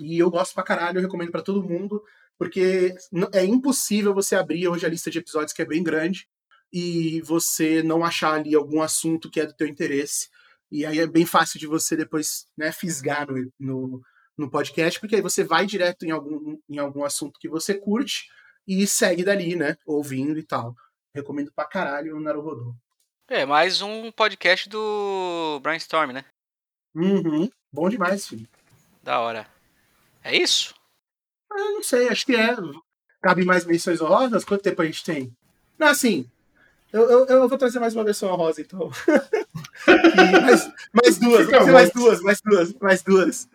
S3: E eu gosto pra caralho, eu recomendo para todo mundo, porque é impossível você abrir hoje a lista de episódios que é bem grande e você não achar ali algum assunto que é do teu interesse. E aí é bem fácil de você depois, né, fisgar no, no, no podcast, porque aí você vai direto em algum, em algum assunto que você curte e segue dali, né, ouvindo e tal. Recomendo pra caralho o Naruhodô.
S1: É, mais um podcast do Brainstorm, né?
S3: Uhum. Bom demais, filho.
S1: Da hora. É isso?
S3: Eu ah, não sei, acho que é. Cabe mais menções honrosas? Quanto tempo a gente tem? Não, assim. Eu, eu, eu vou trazer mais uma versão honrosa, então. mais, mais duas, mais duas, mais duas, mais duas.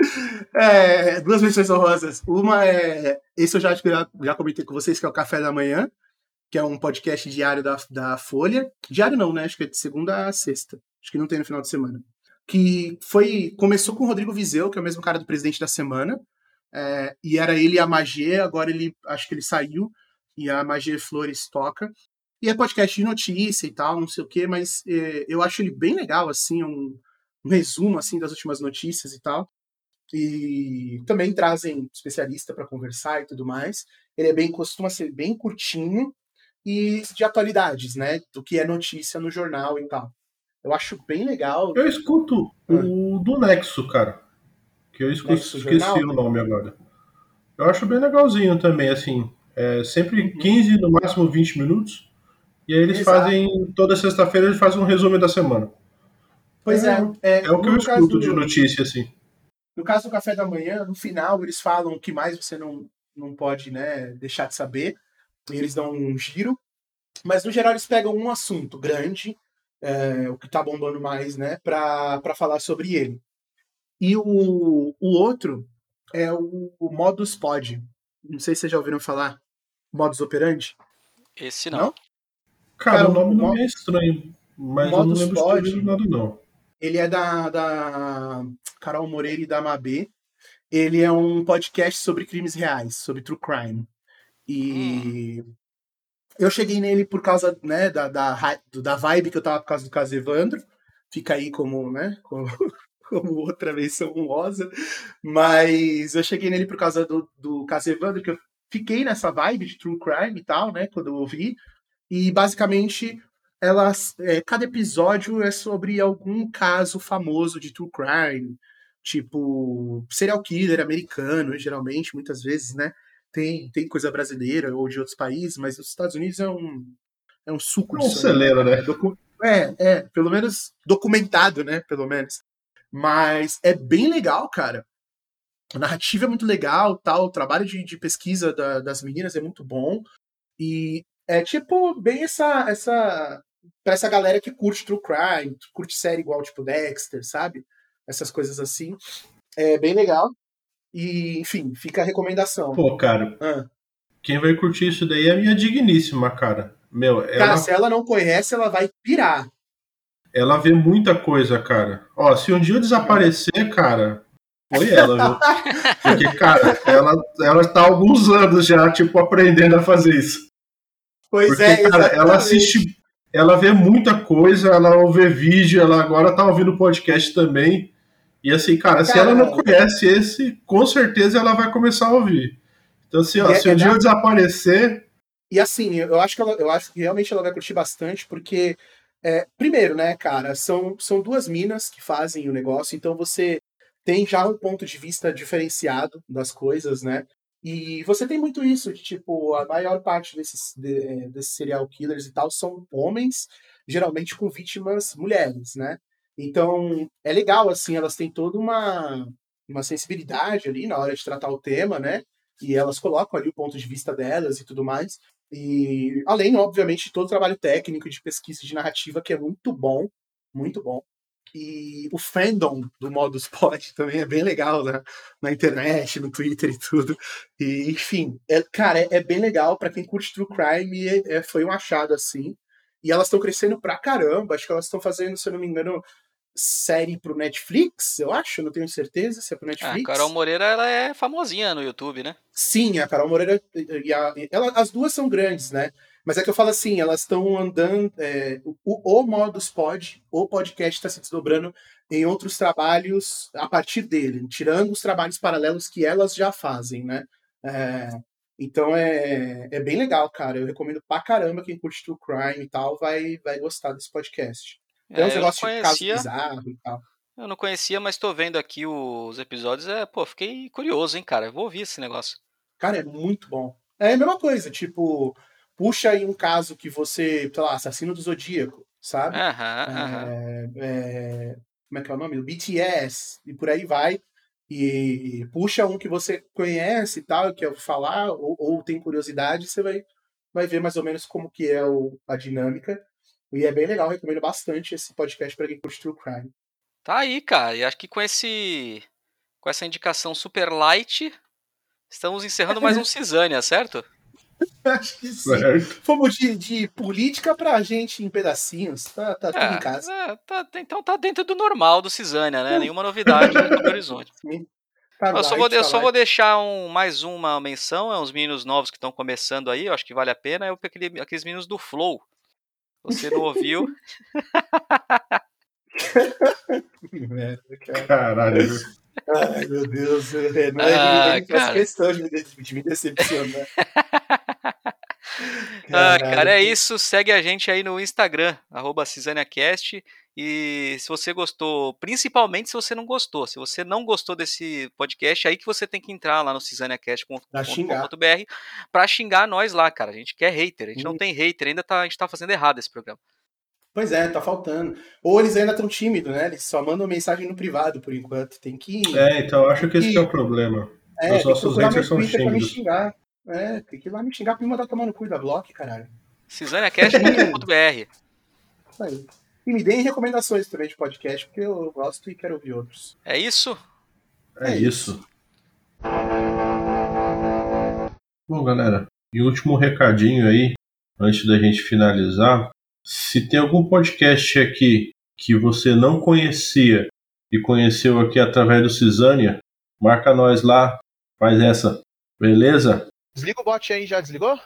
S3: É, duas menções honrosas. Uma é. Esse eu já, já comentei com vocês, que é o Café da Manhã que é um podcast diário da, da Folha. Diário não, né? Acho que é de segunda a sexta. Acho que não tem no final de semana. Que foi. Começou com o Rodrigo Vizeu, que é o mesmo cara do presidente da semana. É, e era ele e a Magê, agora ele acho que ele saiu, e a Magê Flores toca. E é podcast de notícia e tal, não sei o quê, mas é, eu acho ele bem legal, assim, um, um resumo assim das últimas notícias e tal. E também trazem especialista para conversar e tudo mais. Ele é bem costuma ser bem curtinho, e de atualidades, né? Do que é notícia no jornal e tal. Eu acho bem legal.
S2: Eu escuto ah. o do Nexo, cara. Que eu escuto, Nexo esqueci jornal, o nome agora. Eu acho bem legalzinho também, assim. É sempre 15, uhum. no máximo 20 minutos. E aí eles Exato. fazem, toda sexta-feira, eles fazem um resumo da semana.
S3: Pois é.
S2: É, é, é o que eu escuto de notícia, assim.
S3: No caso do café da manhã, no final, eles falam o que mais você não, não pode né, deixar de saber eles dão um giro, mas no geral eles pegam um assunto grande, é, o que tá bombando mais, né, pra, pra falar sobre ele. E o, o outro é o, o Modus Pod. Não sei se vocês já ouviram falar. Modus Operandi?
S1: Esse não. não?
S2: Cara, Cara, o nome não é estranho, mas Modus eu não lembro de nada, não.
S3: Ele é da, da Carol Moreira e da Mabê. Ele é um podcast sobre crimes reais, sobre true crime. E hum. eu cheguei nele por causa né, da, da, da vibe que eu tava por causa do caso Evandro. Fica aí como, né, como, como outra menção honrosa. Mas eu cheguei nele por causa do, do caso Evandro, que eu fiquei nessa vibe de true crime e tal, né, quando eu ouvi. E basicamente elas, é, cada episódio é sobre algum caso famoso de true crime, tipo serial killer americano, geralmente, muitas vezes, né? tem, tem coisa brasileira ou de outros países, mas os Estados Unidos é um, é um suco
S2: de celeiro, né?
S3: É, é, pelo menos documentado, né? Pelo menos. Mas é bem legal, cara. a narrativa é muito legal, tal, o trabalho de, de pesquisa da, das meninas é muito bom. E é tipo bem essa essa para essa galera que curte true crime, curte série igual tipo Dexter, sabe? Essas coisas assim. É bem legal. E, enfim, fica a recomendação.
S2: Pô, cara. Ah. Quem vai curtir isso daí é a minha digníssima, cara. Meu,
S3: ela... Cara, se ela não conhece, ela vai pirar.
S2: Ela vê muita coisa, cara. Ó, se um dia eu desaparecer, cara, foi ela, viu? Porque, cara, ela, ela tá há alguns anos já, tipo, aprendendo a fazer isso.
S3: Pois
S2: Porque,
S3: é,
S2: cara, ela assiste, ela vê muita coisa, ela ouve vídeo, ela agora tá ouvindo podcast também. E assim, cara, cara, se ela não conhece esse, com certeza ela vai começar a ouvir. Então, assim, ó, é, se um é dia eu desaparecer.
S3: E assim, eu acho que ela, eu acho que realmente ela vai curtir bastante, porque é, primeiro, né, cara, são, são duas minas que fazem o negócio, então você tem já um ponto de vista diferenciado das coisas, né? E você tem muito isso, de tipo, a maior parte desses, de, é, desses serial killers e tal são homens, geralmente com vítimas mulheres, né? Então, é legal, assim, elas têm toda uma, uma sensibilidade ali na hora de tratar o tema, né? E elas colocam ali o ponto de vista delas e tudo mais. E além, obviamente, de todo o trabalho técnico de pesquisa de narrativa, que é muito bom, muito bom. E o fandom do Modus Pod também é bem legal né? na internet, no Twitter e tudo. E, enfim, é, cara, é, é bem legal para quem curte True Crime, é, é, foi um achado assim. E elas estão crescendo pra caramba. Acho que elas estão fazendo, se eu não me engano, série pro Netflix, eu acho, não tenho certeza se é pro Netflix.
S1: a Carol Moreira, ela é famosinha no YouTube, né?
S3: Sim, a Carol Moreira e a, ela, as duas são grandes, né? Mas é que eu falo assim, elas estão andando. É, o, o Modus Pod, o podcast está se desdobrando em outros trabalhos a partir dele, tirando os trabalhos paralelos que elas já fazem, né? É, então é, é bem legal, cara. Eu recomendo pra caramba quem curte True Crime e tal, vai, vai gostar desse podcast. Tem é, uns negócios de caso bizarro e tal.
S1: Eu não conhecia, mas tô vendo aqui os episódios. É, pô, fiquei curioso, hein, cara. vou ouvir esse negócio.
S3: Cara, é muito bom. É a mesma coisa, tipo, puxa aí um caso que você, sei lá, assassino do Zodíaco, sabe?
S1: Aham, aham.
S3: É, é, como é que é o nome? O BTS, e por aí vai. E puxa um que você conhece e tal, que quer falar, ou, ou, tem curiosidade, você vai, vai ver mais ou menos como que é o, a dinâmica. E é bem legal, recomendo bastante esse podcast para quem curte True Crime.
S1: Tá aí, cara. E acho que com esse com essa indicação super light, estamos encerrando mais um Cisânia, certo?
S3: Acho que sim. Certo. Fomos de, de política pra gente em pedacinhos. Tá, tá tudo é, em casa.
S1: É, tá, então tá dentro do normal do Cisânia, né? Nenhuma novidade no horizonte. Tá eu só, vou, eu só vou deixar um, mais uma menção, é uns meninos novos que estão começando aí, eu acho que vale a pena, é aquele, aqueles meninos do Flow. Você não ouviu?
S3: que merda, cara.
S2: Caralho.
S3: Ai, meu Deus. É, não é ah, ele faz questão de me, de me decepcionar.
S1: ah, cara, é isso. Segue a gente aí no Instagram, arroba CisâniaCast. E se você gostou, principalmente se você não gostou, se você não gostou desse podcast, aí que você tem que entrar lá no cisaniacast.com.br para xingar nós lá, cara. A gente quer hater, a gente hum. não tem hater, ainda tá, a gente tá fazendo errado esse programa.
S3: Pois é, tá faltando. Ou eles ainda estão tímidos, né? Eles só mandam mensagem no privado por enquanto. Tem que.
S2: É, então eu acho que esse é o problema.
S3: É, Os nossos haters são tímidos. Pra me xingar. É, tem que ir lá me xingar pra me mandar tomar no cu da block, caralho.
S1: Cisaniacast.com.br
S3: Isso aí. E me deem recomendações também de podcast, porque eu gosto e quero ouvir outros.
S1: É isso?
S2: É, é isso. Bom, galera, e último recadinho aí, antes da gente finalizar. Se tem algum podcast aqui que você não conhecia e conheceu aqui através do Cisânia, marca nós lá, faz essa, beleza?
S3: Desliga o bot aí, já desligou?